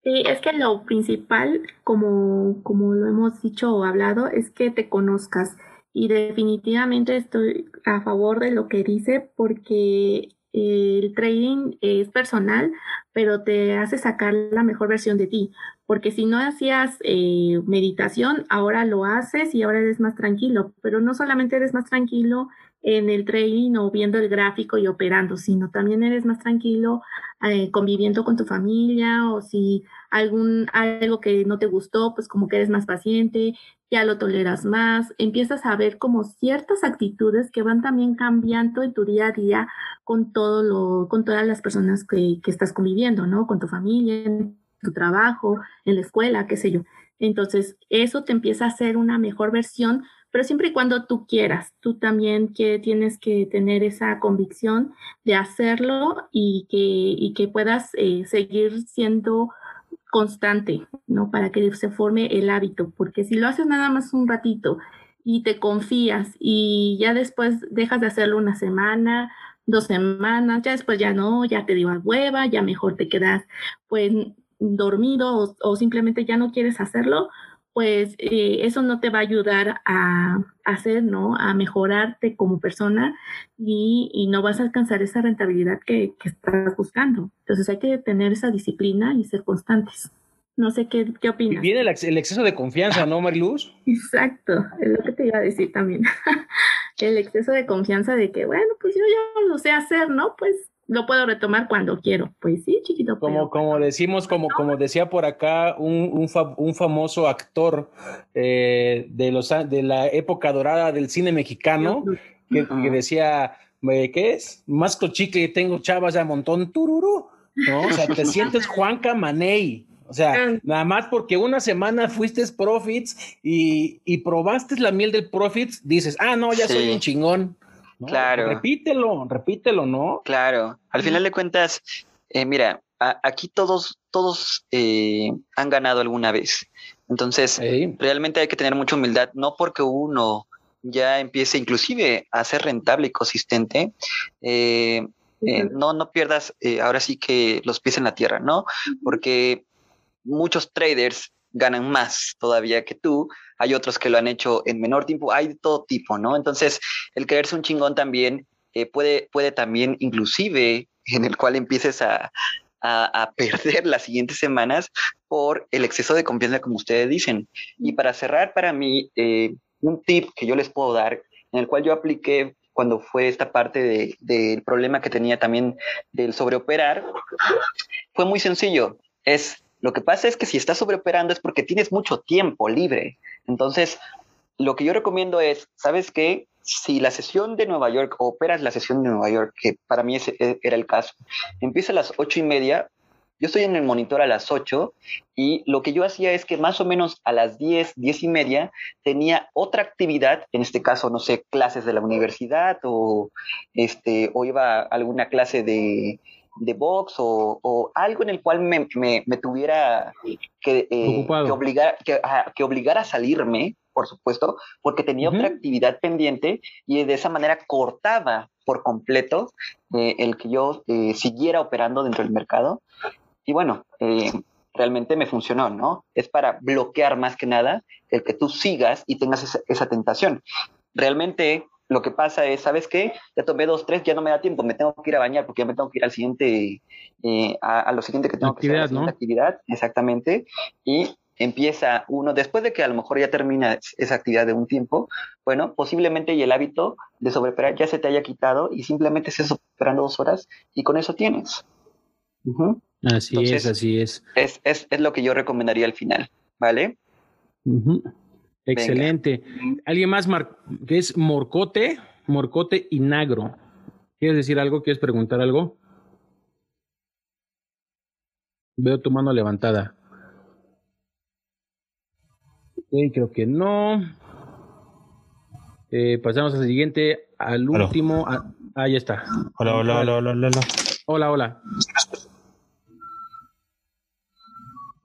Sí, es que lo principal, como, como lo hemos dicho o hablado, es que te conozcas. Y definitivamente estoy a favor de lo que dice porque el trading es personal, pero te hace sacar la mejor versión de ti. Porque si no hacías eh, meditación, ahora lo haces y ahora eres más tranquilo. Pero no solamente eres más tranquilo en el trading o viendo el gráfico y operando, sino también eres más tranquilo eh, conviviendo con tu familia o si algún algo que no te gustó, pues como que eres más paciente, ya lo toleras más, empiezas a ver como ciertas actitudes que van también cambiando en tu día a día con todo lo, con todas las personas que, que estás conviviendo, ¿no? Con tu familia, en tu trabajo, en la escuela, qué sé yo. Entonces, eso te empieza a hacer una mejor versión pero siempre y cuando tú quieras, tú también que tienes que tener esa convicción de hacerlo y que, y que puedas eh, seguir siendo constante, ¿no? Para que se forme el hábito, porque si lo haces nada más un ratito y te confías y ya después dejas de hacerlo una semana, dos semanas, ya después ya no, ya te dio a hueva, ya mejor te quedas pues dormido o simplemente ya no quieres hacerlo, pues eh, eso no te va a ayudar a, hacer, ¿no? A mejorarte como persona y, no vas a alcanzar esa rentabilidad que, estás buscando. Entonces hay que tener esa disciplina y ser constantes. No sé qué, qué opinas. Viene el, el, exceso de confianza, ¿no, Mariluz? Exacto, es lo que te iba a decir también. el exceso de confianza de que, bueno, pues yo ya lo sé hacer, ¿no? Pues lo puedo retomar cuando quiero. Pues sí, chiquito. Como, como decimos, como, como decía por acá un, un, famoso actor eh, de, los, de la época dorada del cine mexicano, que, decía, ¿qué es? Más chicle tengo chavas a montón, tururú. ¿no? O sea, te sientes Juan Camaney. O sea, ah. nada más porque una semana fuiste Profits y, y, probaste la miel del Profits, dices, ah, no, ya soy un chingón. Claro. Repítelo, repítelo, ¿no? Claro. Al final de cuentas, eh, mira, aquí todos, todos eh, han ganado alguna vez. Entonces, realmente hay que tener mucha humildad, no porque uno ya empiece inclusive a ser rentable y consistente, eh, no, no pierdas ahora sí que los pies en la tierra, ¿no? Porque muchos traders ganan más todavía que tú, hay otros que lo han hecho en menor tiempo, hay de todo tipo, ¿no? Entonces, el creerse un chingón también eh, puede, puede también, inclusive, en el cual empieces a, perder las siguientes semanas por el exceso de confianza, como ustedes dicen. Y para cerrar, para mí, eh, un tip que yo les puedo dar, en el cual yo apliqué cuando fue esta parte del problema que tenía también del sobreoperar, fue muy sencillo. Es lo que pasa es que si estás sobreoperando es porque tienes mucho tiempo libre. Entonces, lo que yo recomiendo es, ¿sabes qué? Si la sesión de Nueva York, operas la sesión de Nueva York, que para mí ese e, era el caso, empieza a las ocho y media, yo estoy en el monitor a las ocho y lo que yo hacía es que más o menos a las diez, diez y media tenía otra actividad, en este caso, no sé, clases de la universidad o, este, o iba a alguna clase de, de box o, algo en el cual me, tuviera que, eh, que, obligar, que, obligar a salirme, por supuesto, porque tenía otra actividad pendiente y de esa manera cortaba por completo eh, el que yo eh, siguiera operando dentro del mercado. Y bueno, realmente me funcionó, ¿no? Es para bloquear más que nada el que tú sigas y tengas esa, esa tentación. Realmente lo que pasa es, ¿sabes qué? Ya tomé dos, tres, ya no me da tiempo, me tengo que ir a bañar porque ya me tengo que ir al siguiente, eh, a, lo siguiente que tengo que hacer, la actividad, exactamente. Y empieza uno, después de que a lo mejor ya termina esa actividad de un tiempo, bueno, posiblemente y el hábito de sobreoperar ya se te haya quitado y simplemente estés operando dos horas y con eso tienes. Así es, así es. es. Es, es. lo que yo recomendaría al final, ¿vale? Excelente. ¿Alguien más que es Morcote? Morcote y Nagro. ¿Quieres decir algo? ¿Quieres preguntar algo? Veo tu mano levantada. creo que no. Eh, pasamos al siguiente, al último. Ah, ahí está. Hola, hola, hola, hola, hola. Hola, hola.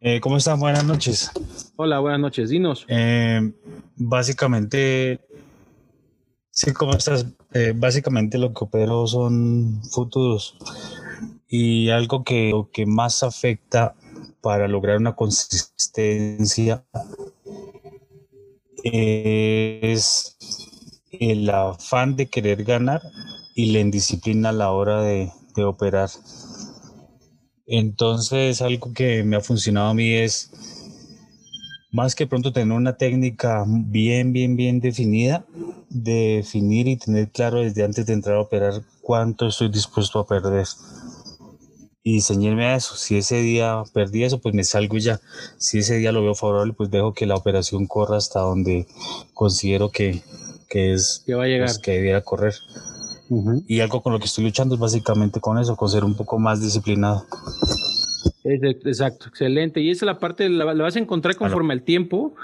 Eh, ¿Cómo están? Buenas noches. Hola, buenas noches. Dinos. Eh, básicamente, sí, ¿cómo estás? Eh, básicamente lo que opero son futuros y algo que, lo que más afecta para lograr una consistencia es el afán de querer ganar y la indisciplina a la hora de operar. Entonces, algo que me ha funcionado a mí es más que pronto tener una técnica bien, bien, bien definida, definir y tener claro desde antes de entrar a operar cuánto estoy dispuesto a perder. Y ceñirme a eso. Si ese día perdí eso, pues me salgo ya. Si ese día lo veo favorable, pues dejo que la operación corra hasta donde considero que, es que va a llegar. Pues, que debiera correr. Y algo con lo que estoy luchando es básicamente con eso, con ser un poco más disciplinado. Exacto, excelente. Y esa es la parte, la, vas a encontrar conforme al tiempo.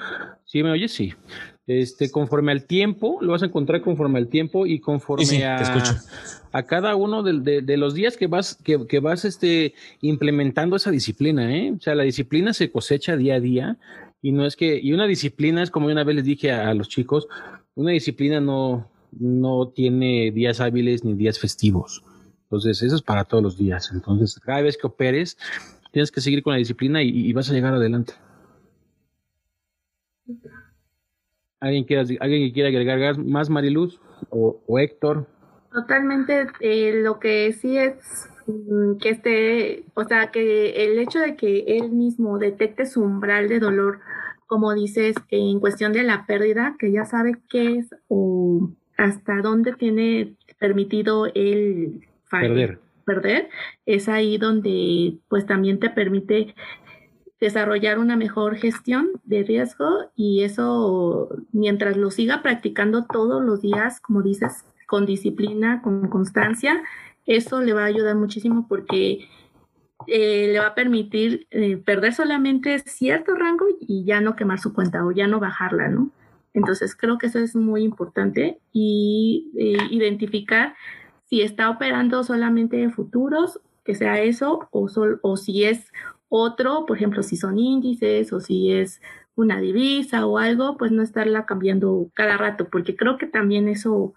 ¿Sí me oyes? Sí. Este, conforme al tiempo, lo vas a encontrar conforme al tiempo y conforme a, a, cada uno de, los días que vas, que, que, vas este, implementando esa disciplina, ¿eh? O sea, la disciplina se cosecha día a día y no es que, y una disciplina es como una vez les dije a los chicos, una disciplina no, no tiene días hábiles ni días festivos. Entonces, eso es para todos los días. Entonces, cada vez que operes, tienes que seguir con la disciplina y, vas a llegar adelante. ¿Alguien, quiere, ¿Alguien que quiera agregar más, Mariluz o, Héctor? Totalmente, eh, lo que sí es mm, que esté, o sea, que el hecho de que él mismo detecte su umbral de dolor, como dices, en cuestión de la pérdida, que ya sabe qué es o hasta dónde tiene permitido el perder. perder, es ahí donde pues también te permite desarrollar una mejor gestión de riesgo y eso mientras lo siga practicando todos los días, como dices, con disciplina, con constancia, eso le va a ayudar muchísimo porque eh, le va a permitir eh, perder solamente cierto rango y ya no quemar su cuenta o ya no bajarla, ¿no? Entonces creo que eso es muy importante y eh, identificar si está operando solamente futuros, que sea eso, o, o si es otro, por ejemplo, si son índices o si es una divisa o algo, pues no estarla cambiando cada rato, porque creo que también eso,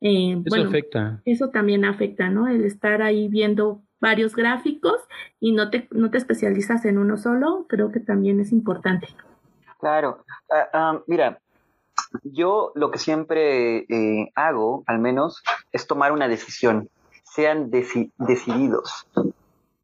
eh, eso afecta. Eso también afecta, ¿no? El estar ahí viendo varios gráficos y no te, no te especializas en uno solo, creo que también es importante. Claro. Ah, ah, mira, yo lo que siempre eh, hago, al menos, es tomar una decisión. Sean decididos.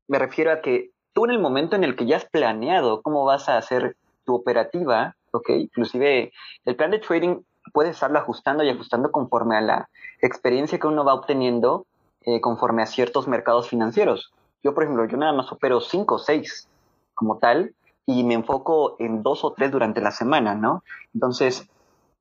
Me refiero a que tú en el momento en el que ya has planeado cómo vas a hacer tu operativa, ¿ok? Inclusive el plan de trading puedes estarlo ajustando y ajustando conforme a la experiencia que uno va obteniendo eh, conforme a ciertos mercados financieros. Yo, por ejemplo, yo nada más opero cinco o seis como tal y me enfoco en dos o tres durante la semana, ¿no? Entonces,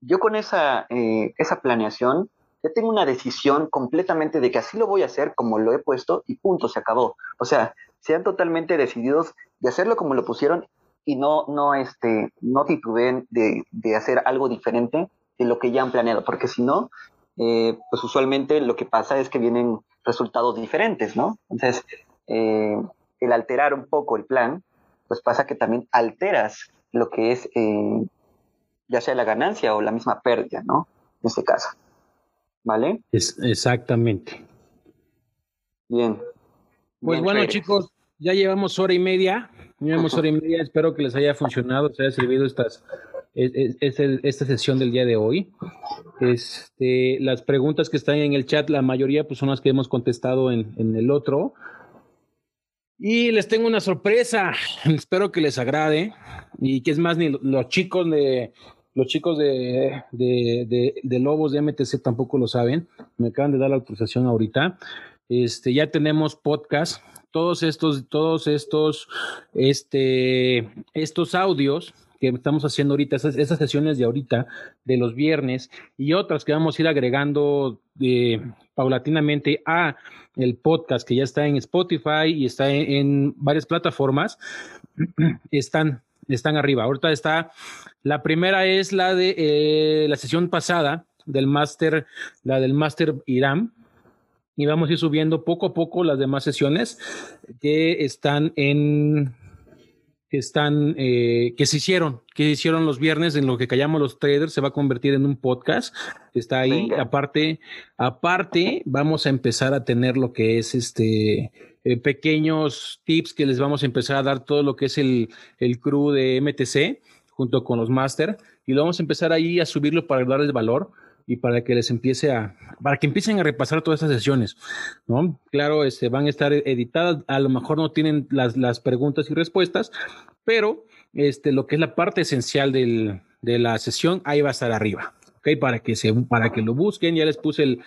yo con esa, eh, esa planeación, ya tengo una decisión completamente de que así lo voy a hacer como lo he puesto y punto, se acabó. O sea, sean totalmente decididos de hacerlo como lo pusieron y no, no, este, no titubeen de, de hacer algo diferente de lo que ya han planeado, porque si no, eh, pues usualmente lo que pasa es que vienen resultados diferentes, ¿no? Entonces, eh, el alterar un poco el plan, pues pasa que también alteras lo que es ya sea la ganancia o la misma pérdida, ¿no? En este caso. ¿Vale? Es, exactamente. Bien. Pues bueno, chicos, ya llevamos hora y media. Llevamos hora y media. Espero que les haya funcionado, les haya servido estas, esta sesión del día de hoy. Este, las preguntas que están en el chat, la mayoría pues, son las que hemos contestado en, en el otro. Y les tengo una sorpresa. Espero que les agrade. Y que es más, ni los chicos de los chicos de, de, Lobos de MTC tampoco lo saben. Me acaban de dar la autorización ahorita. Este, ya tenemos podcast. Todos estos, todos estos, este, estos audios que estamos haciendo ahorita, esas, sesiones de ahorita, de los viernes, y otras que vamos a ir agregando eh, paulatinamente a el podcast que ya está en Spotify y está en varias plataformas, están están arriba. Ahorita está, la primera es la de eh, la sesión pasada del máster, la del máster Irán. Y vamos a ir subiendo poco a poco las demás sesiones que están en que están, eh, que se hicieron, que se hicieron los viernes en lo que callamos los traders, se va a convertir en un podcast. Está ahí. Aparte, aparte, vamos a empezar a tener lo que es este eh, pequeños tips que les vamos a empezar a dar todo lo que es el, el crew de MTC junto con los máster y lo vamos a empezar ahí a subirlo para darles valor y para que les empiece a, para que empiecen a repasar todas esas sesiones, ¿no? Claro, este, van a estar editadas, a lo mejor no tienen las, las preguntas y respuestas, pero este, lo que es la parte esencial del, de la sesión, ahí va a estar arriba, ¿ok? Para que, se, para que lo busquen, ya les puse el,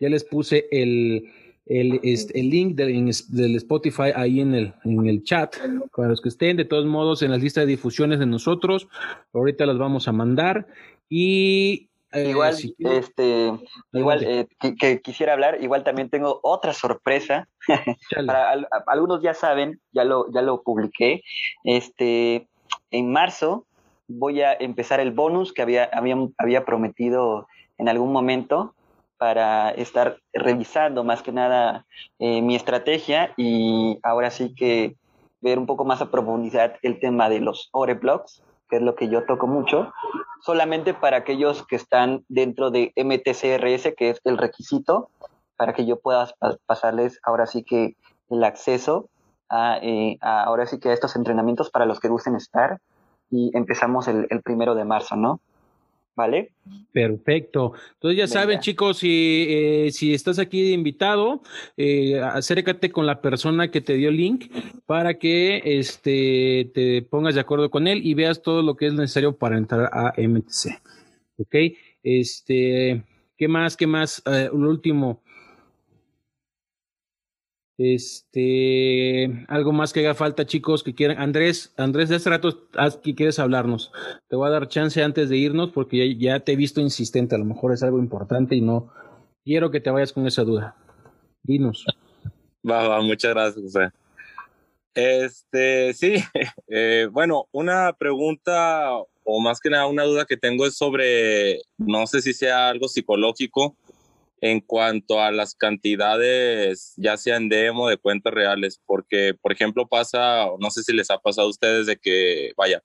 ya les puse el, el, el link del, Spotify ahí en el, en el chat. Para los que estén, de todos modos, en la lista de difusiones de nosotros, ahorita las vamos a mandar. Y eh, igual, este, igual eh, que, quisiera hablar, igual también tengo otra sorpresa. Para algunos ya saben, ya lo, ya lo publiqué. Este, en marzo voy a empezar el bonus que había, había, había prometido en algún momento para estar revisando más que nada eh, mi estrategia y ahora sí que ver un poco más a profundidad el tema de los ore blocks, que es lo que yo toco mucho, solamente para aquellos que están dentro de MTCRS, que es el requisito, para que yo pueda pasarles ahora sí que el acceso a, eh, ahora sí que a estos entrenamientos para los que gusten estar y empezamos el primero de marzo, ¿no? ¿Vale? Perfecto. Entonces ya saben, chicos, si, eh, si estás aquí de invitado, eh, acércate con la persona que te dio el link para que este, te pongas de acuerdo con él y veas todo lo que es necesario para entrar a MTC. ¿Ok? Este, ¿qué más? ¿Qué más? Uh, último. Este, algo más que haga falta, chicos, que quieran. Andrés, Andrés, de hace rato que quieres hablarnos. Te voy a dar chance antes de irnos porque ya, te he visto insistente. A lo mejor es algo importante y no quiero que te vayas con esa duda. Dinos. Va, va, muchas gracias, José. Este, sí, eh, bueno, una pregunta o más que nada una duda que tengo es sobre, no sé si sea algo psicológico en cuanto a las cantidades, ya sea en demo de cuentas reales, porque, por ejemplo, pasa, no sé si les ha pasado a ustedes de que, vaya,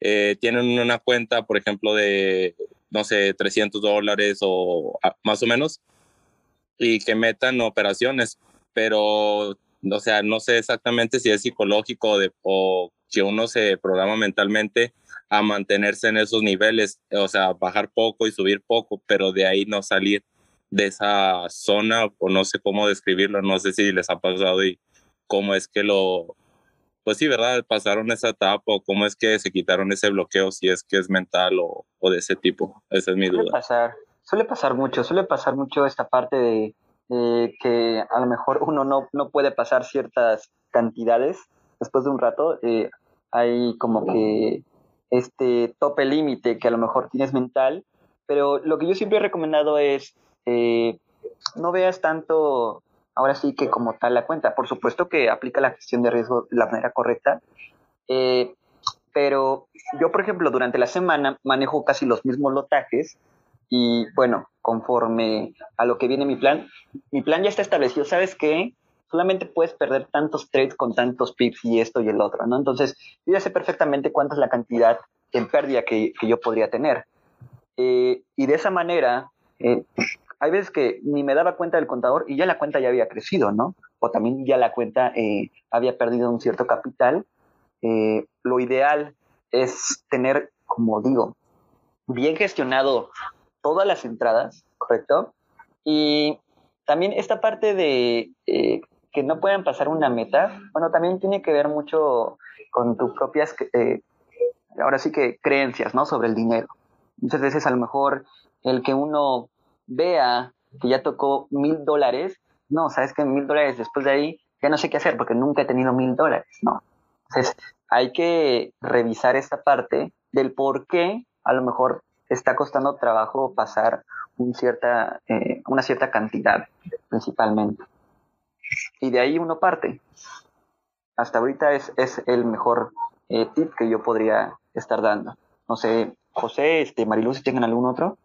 eh, tienen una cuenta, por ejemplo, de, no sé, 300 dólares o más o menos, y que metan operaciones, pero, o sea, no sé exactamente si es psicológico o que uno se programa mentalmente a mantenerse en esos niveles, o sea, bajar poco y subir poco, pero de ahí no salir de esa zona, o no sé cómo describirlo, no sé si les ha pasado y cómo es que lo, pues sí, ¿verdad? Pasaron esa etapa o cómo es que se quitaron ese bloqueo, si es que es mental o, o de ese tipo. Esa es mi suele duda. Pasar, suele pasar mucho, suele pasar mucho esta parte de que a lo mejor uno no, no puede pasar ciertas cantidades después de un rato. Eh, hay como que este tope límite que a lo mejor tienes mental, pero lo que yo siempre he recomendado es eh, no veas tanto, ahora sí que como tal la cuenta. Por supuesto que aplica la gestión de riesgo de la manera correcta, eh, pero yo, por ejemplo, durante la semana manejo casi los mismos lotajes y bueno, conforme a lo que viene mi plan, mi plan ya está establecido. ¿Sabes qué? Solamente puedes perder tantos trades con tantos pips y esto y el otro, ¿no? Entonces, yo ya sé perfectamente cuánta es la cantidad en pérdida que, que yo podría tener. Eh, y de esa manera, hay veces que ni me daba cuenta del contador y ya la cuenta ya había crecido, ¿no? O también ya la cuenta eh, había perdido un cierto capital. Eh, lo ideal es tener, como digo, bien gestionado todas las entradas, ¿correcto? Y también esta parte de eh, que no puedan pasar una meta, bueno, también tiene que ver mucho con tus propias, ahora sí que creencias, ¿no? Sobre el dinero. Muchas veces a lo mejor el que uno vea que ya tocó mil dólares, no, sabes que mil dólares después de ahí ya no sé qué hacer porque nunca he tenido mil dólares, no. Entonces hay que revisar esta parte del por qué a lo mejor está costando trabajo pasar eh, una cierta cantidad principalmente. Y de ahí uno parte. Hasta ahorita es, es el mejor eh, tip que yo podría estar dando. No sé, José, este, Mariluz, si tienen algún otro.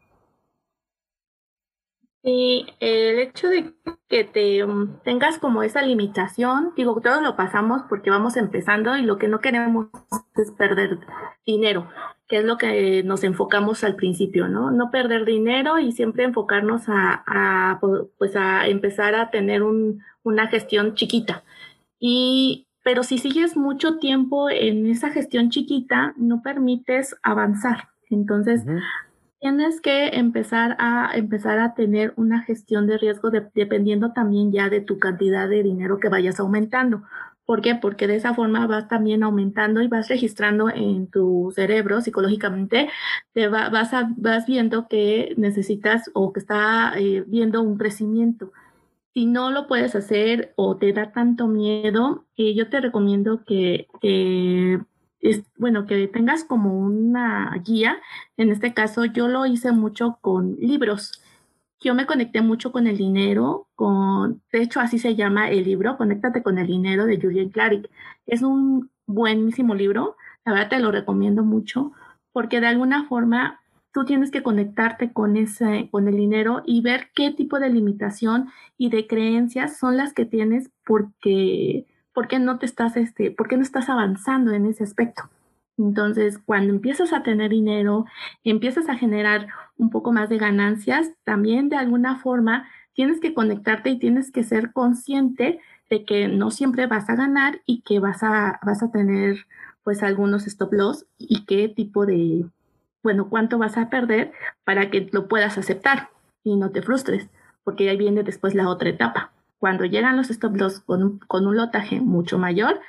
Sí, el hecho de que te mm, tengas como esa limitación, digo, todos lo pasamos porque vamos empezando y lo que no queremos es perder dinero, que es lo que nos enfocamos al principio, ¿no? No perder dinero y siempre enfocarnos a, pues a empezar a tener una gestión chiquita. Y, pero si sigues mucho tiempo en esa gestión chiquita, no permites avanzar. Entonces, tienes que empezar a empezar a tener una gestión de riesgo dependiendo también ya de tu cantidad de dinero que vayas aumentando. ¿Por qué? Porque de esa forma vas también aumentando y vas registrando en tu cerebro psicológicamente, te vas, vas viendo que necesitas o que está eh, viendo un crecimiento. Si no lo puedes hacer o te da tanto miedo, eh, yo te recomiendo que es, bueno, que tengas como una guía. En este caso, yo lo hice mucho con libros. Yo me conecté mucho con el dinero, con, de hecho así se llama el libro, Conéctate con el dinero de Julian Clarick. Es un buenísimo libro, la verdad te lo recomiendo mucho, porque de alguna forma tú tienes que conectarte con ese, con el dinero y ver qué tipo de limitación y de creencias son las que tienes porque ¿por qué no te estás, este, por qué no estás avanzando en ese aspecto? Entonces, cuando empiezas a tener dinero, empiezas a generar un poco más de ganancias, también de alguna forma tienes que conectarte y tienes que ser consciente de que no siempre vas a ganar y que vas a, vas a tener pues algunos stop loss y qué tipo de, bueno, cuánto vas a perder para que lo puedas aceptar y no te frustres, porque ahí viene después la otra etapa. Cuando llegan los stop loss con, con un lotaje mucho mayor,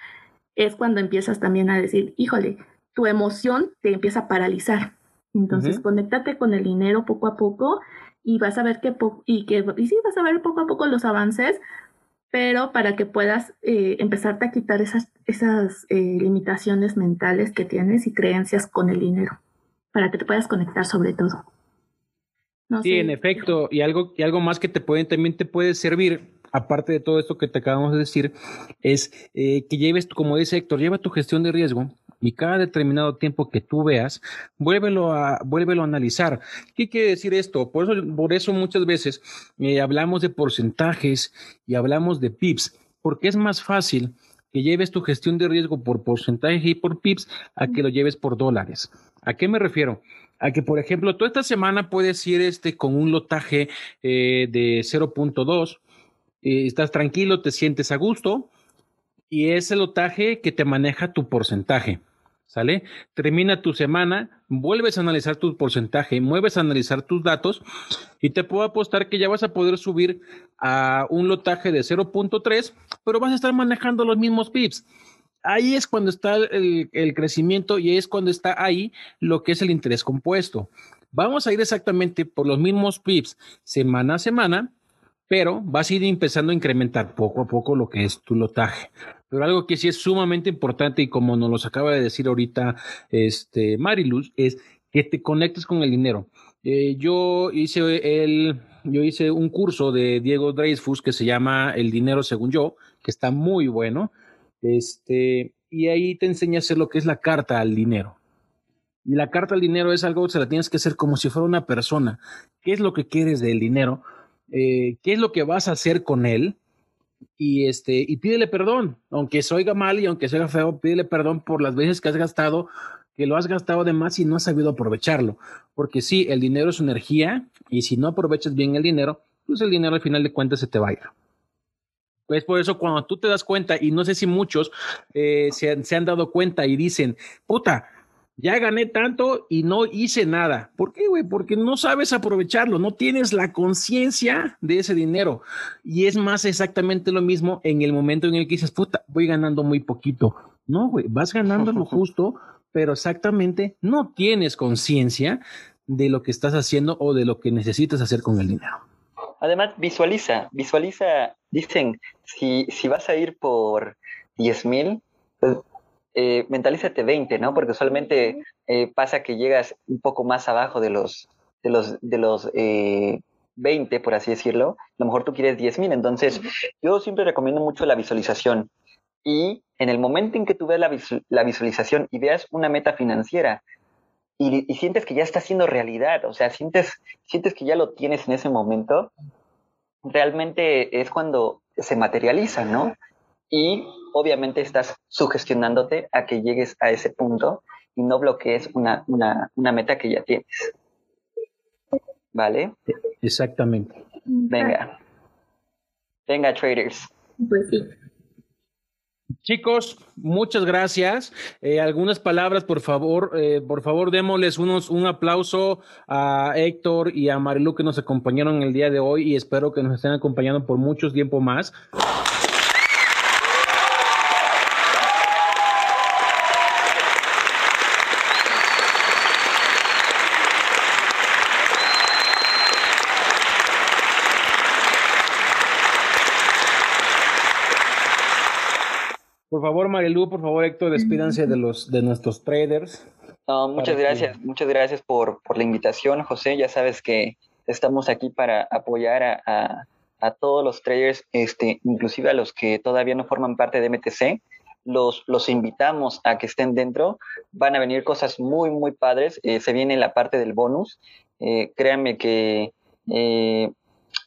es cuando empiezas también a decir, híjole, tu emoción te empieza a paralizar. Entonces, conéctate con el dinero poco a poco y vas a ver que, y que y sí, vas a ver poco a poco los avances, pero para que puedas eh, empezarte a quitar esas, esas eh, limitaciones mentales que tienes y creencias con el dinero, para que te puedas conectar sobre todo. sí, en efecto, y algo, y algo más que te puede, también te puede servir, aparte de todo esto que te acabamos de decir, es eh, que lleves, como dice Héctor, lleva tu gestión de riesgo y cada determinado tiempo que tú veas, vuélvelo a, vuélvelo a analizar. ¿Qué quiere decir esto? Por eso, por eso muchas veces eh, hablamos de porcentajes y hablamos de PIPs, porque es más fácil que lleves tu gestión de riesgo por porcentaje y por PIPs a que lo lleves por dólares. ¿A qué me refiero? A que, por ejemplo, tú esta semana puedes ir este, con un lotaje eh, de 0.2, eh, estás tranquilo, te sientes a gusto, y es el lotaje que te maneja tu porcentaje. ¿Sale? Termina tu semana, vuelves a analizar tu porcentaje, mueves a analizar tus datos y te puedo apostar que ya vas a poder subir a un lotaje de 0.3, pero vas a estar manejando los mismos pips. Ahí es cuando está el, el crecimiento y es cuando está ahí lo que es el interés compuesto. Vamos a ir exactamente por los mismos pips semana a semana, pero vas a ir empezando a incrementar poco a poco lo que es tu lotaje. Pero algo que sí es sumamente importante y como nos lo acaba de decir ahorita este Mariluz es que te conectes con el dinero. Eh, yo hice el, yo hice un curso de Diego Dreyfus que se llama El dinero según yo, que está muy bueno. Este, y ahí te enseña a hacer lo que es la carta al dinero. Y la carta al dinero es algo que se la tienes que hacer como si fuera una persona. ¿Qué es lo que quieres del dinero? Eh, ¿Qué es lo que vas a hacer con él? y este y pídele perdón, aunque se oiga mal y aunque sea feo, pídele perdón por las veces que has gastado, que lo has gastado de más y no has sabido aprovecharlo, porque sí, el dinero es energía y si no aprovechas bien el dinero, pues el dinero al final de cuentas se te va a ir. Pues por eso cuando tú te das cuenta, y no sé si muchos eh, se, se han dado cuenta y dicen, puta, ya gané tanto y no hice nada. ¿Por qué, güey? Porque no sabes aprovecharlo, no tienes la conciencia de ese dinero. Y es más exactamente lo mismo en el momento en el que dices, puta, voy ganando muy poquito. No, güey, vas ganando lo justo, pero exactamente no tienes conciencia de lo que estás haciendo o de lo que necesitas hacer con el dinero. Además, visualiza, visualiza, dicen, si, si vas a ir por 10 mil, eh, mentalízate 20, ¿no? Porque usualmente eh, pasa que llegas un poco más abajo de los, de los, de los 20, eh, por así decirlo. A lo mejor tú quieres 10 mil. Entonces, yo siempre recomiendo mucho la visualización. Y en el momento en que tú veas la, visualización y veas una meta financiera y, sientes que ya está siendo realidad, o sea, sientes, sientes que ya lo tienes en ese momento, realmente es cuando se materializa, ¿no? Y obviamente estás sugestionándote a que llegues a ese punto y no bloquees una, una, una meta que ya tienes. ¿Vale? Exactamente. Venga. Venga, traders. Pues sí. Chicos, muchas gracias. Eh, algunas palabras, por favor, eh, por favor, démosles unos, un aplauso a Héctor y a Marilu que nos acompañaron el día de hoy y espero que nos estén acompañando por mucho tiempo más. Favor, Marilu, por favor, Héctor, despídanse de los de nuestros traders. muchas gracias, muchas gracias por, la invitación, José. Ya sabes que estamos aquí para apoyar a, todos los traders, este, inclusive a los que todavía no forman parte de MTC. Los, los invitamos a que estén dentro. Van a venir cosas muy, muy padres. Eh, se viene la parte del bonus. Eh, créanme que eh,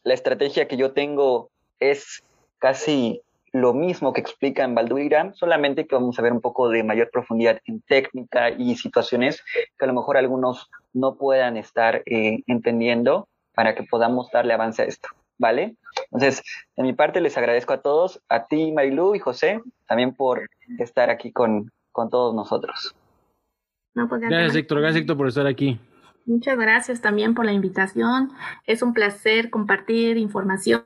la estrategia que yo tengo es casi lo mismo que explica en Baldurigram, solamente que vamos a ver un poco de mayor profundidad en técnica y situaciones que a lo mejor algunos no puedan estar eh, entendiendo para que podamos darle avance a esto, ¿vale? Entonces, de mi parte les agradezco a todos, a ti Marilu y José, también por estar aquí con, con todos nosotros. Pues gracias Héctor, gracias Héctor por estar aquí. Muchas gracias también por la invitación. Es un placer compartir información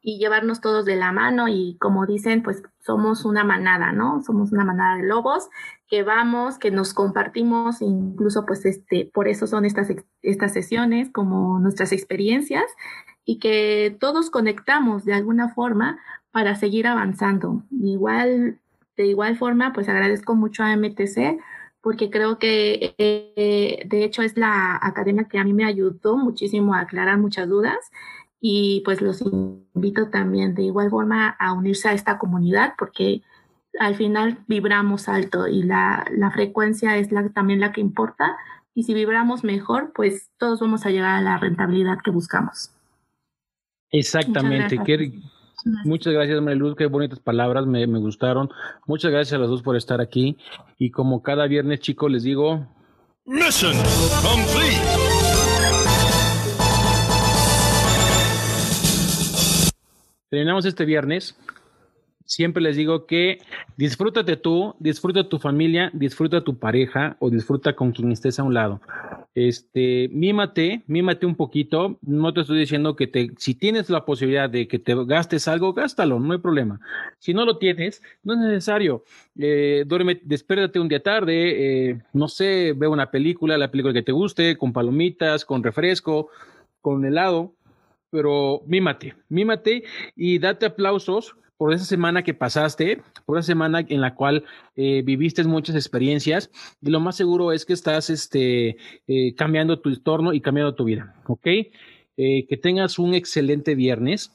y llevarnos todos de la mano y como dicen, pues somos una manada, ¿no? Somos una manada de lobos que vamos, que nos compartimos, incluso pues este, por eso son estas, estas sesiones como nuestras experiencias y que todos conectamos de alguna forma para seguir avanzando. Igual, de igual forma, pues agradezco mucho a MTC porque creo que eh, de hecho es la academia que a mí me ayudó muchísimo a aclarar muchas dudas y pues los invito también de igual forma a unirse a esta comunidad porque al final vibramos alto y la, la frecuencia es la, también la que importa y si vibramos mejor pues todos vamos a llegar a la rentabilidad que buscamos. Exactamente. Muchas gracias, Mariluz. Qué bonitas palabras, me, me, gustaron. Muchas gracias a los dos por estar aquí. Y como cada viernes, chicos, les digo. Mission complete. Terminamos este viernes siempre les digo que disfrútate tú, disfruta tu familia, disfruta tu pareja o disfruta con quien estés a un lado. Este, mímate, mímate un poquito. No te estoy diciendo que te, si tienes la posibilidad de que te gastes algo, gástalo, no hay problema. Si no lo tienes, no es necesario. Eh, duerme, despiértate un día tarde, eh, no sé, ve una película, la película que te guste, con palomitas, con refresco, con helado pero mímate, mímate y date aplausos por esa semana que pasaste, por esa semana en la cual eh, viviste muchas experiencias y lo más seguro es que estás este, eh, cambiando tu entorno y cambiando tu vida, ¿ok? Eh, que tengas un excelente viernes,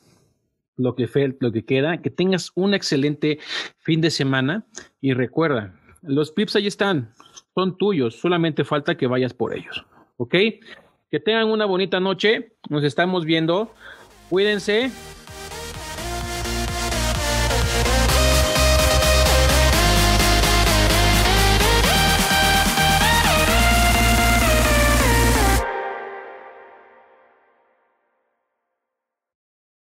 lo que, lo que queda, que tengas un excelente fin de semana y recuerda, los pips ahí están, son tuyos, solamente falta que vayas por ellos, ¿ok? Que tengan una bonita noche, nos estamos viendo, cuídense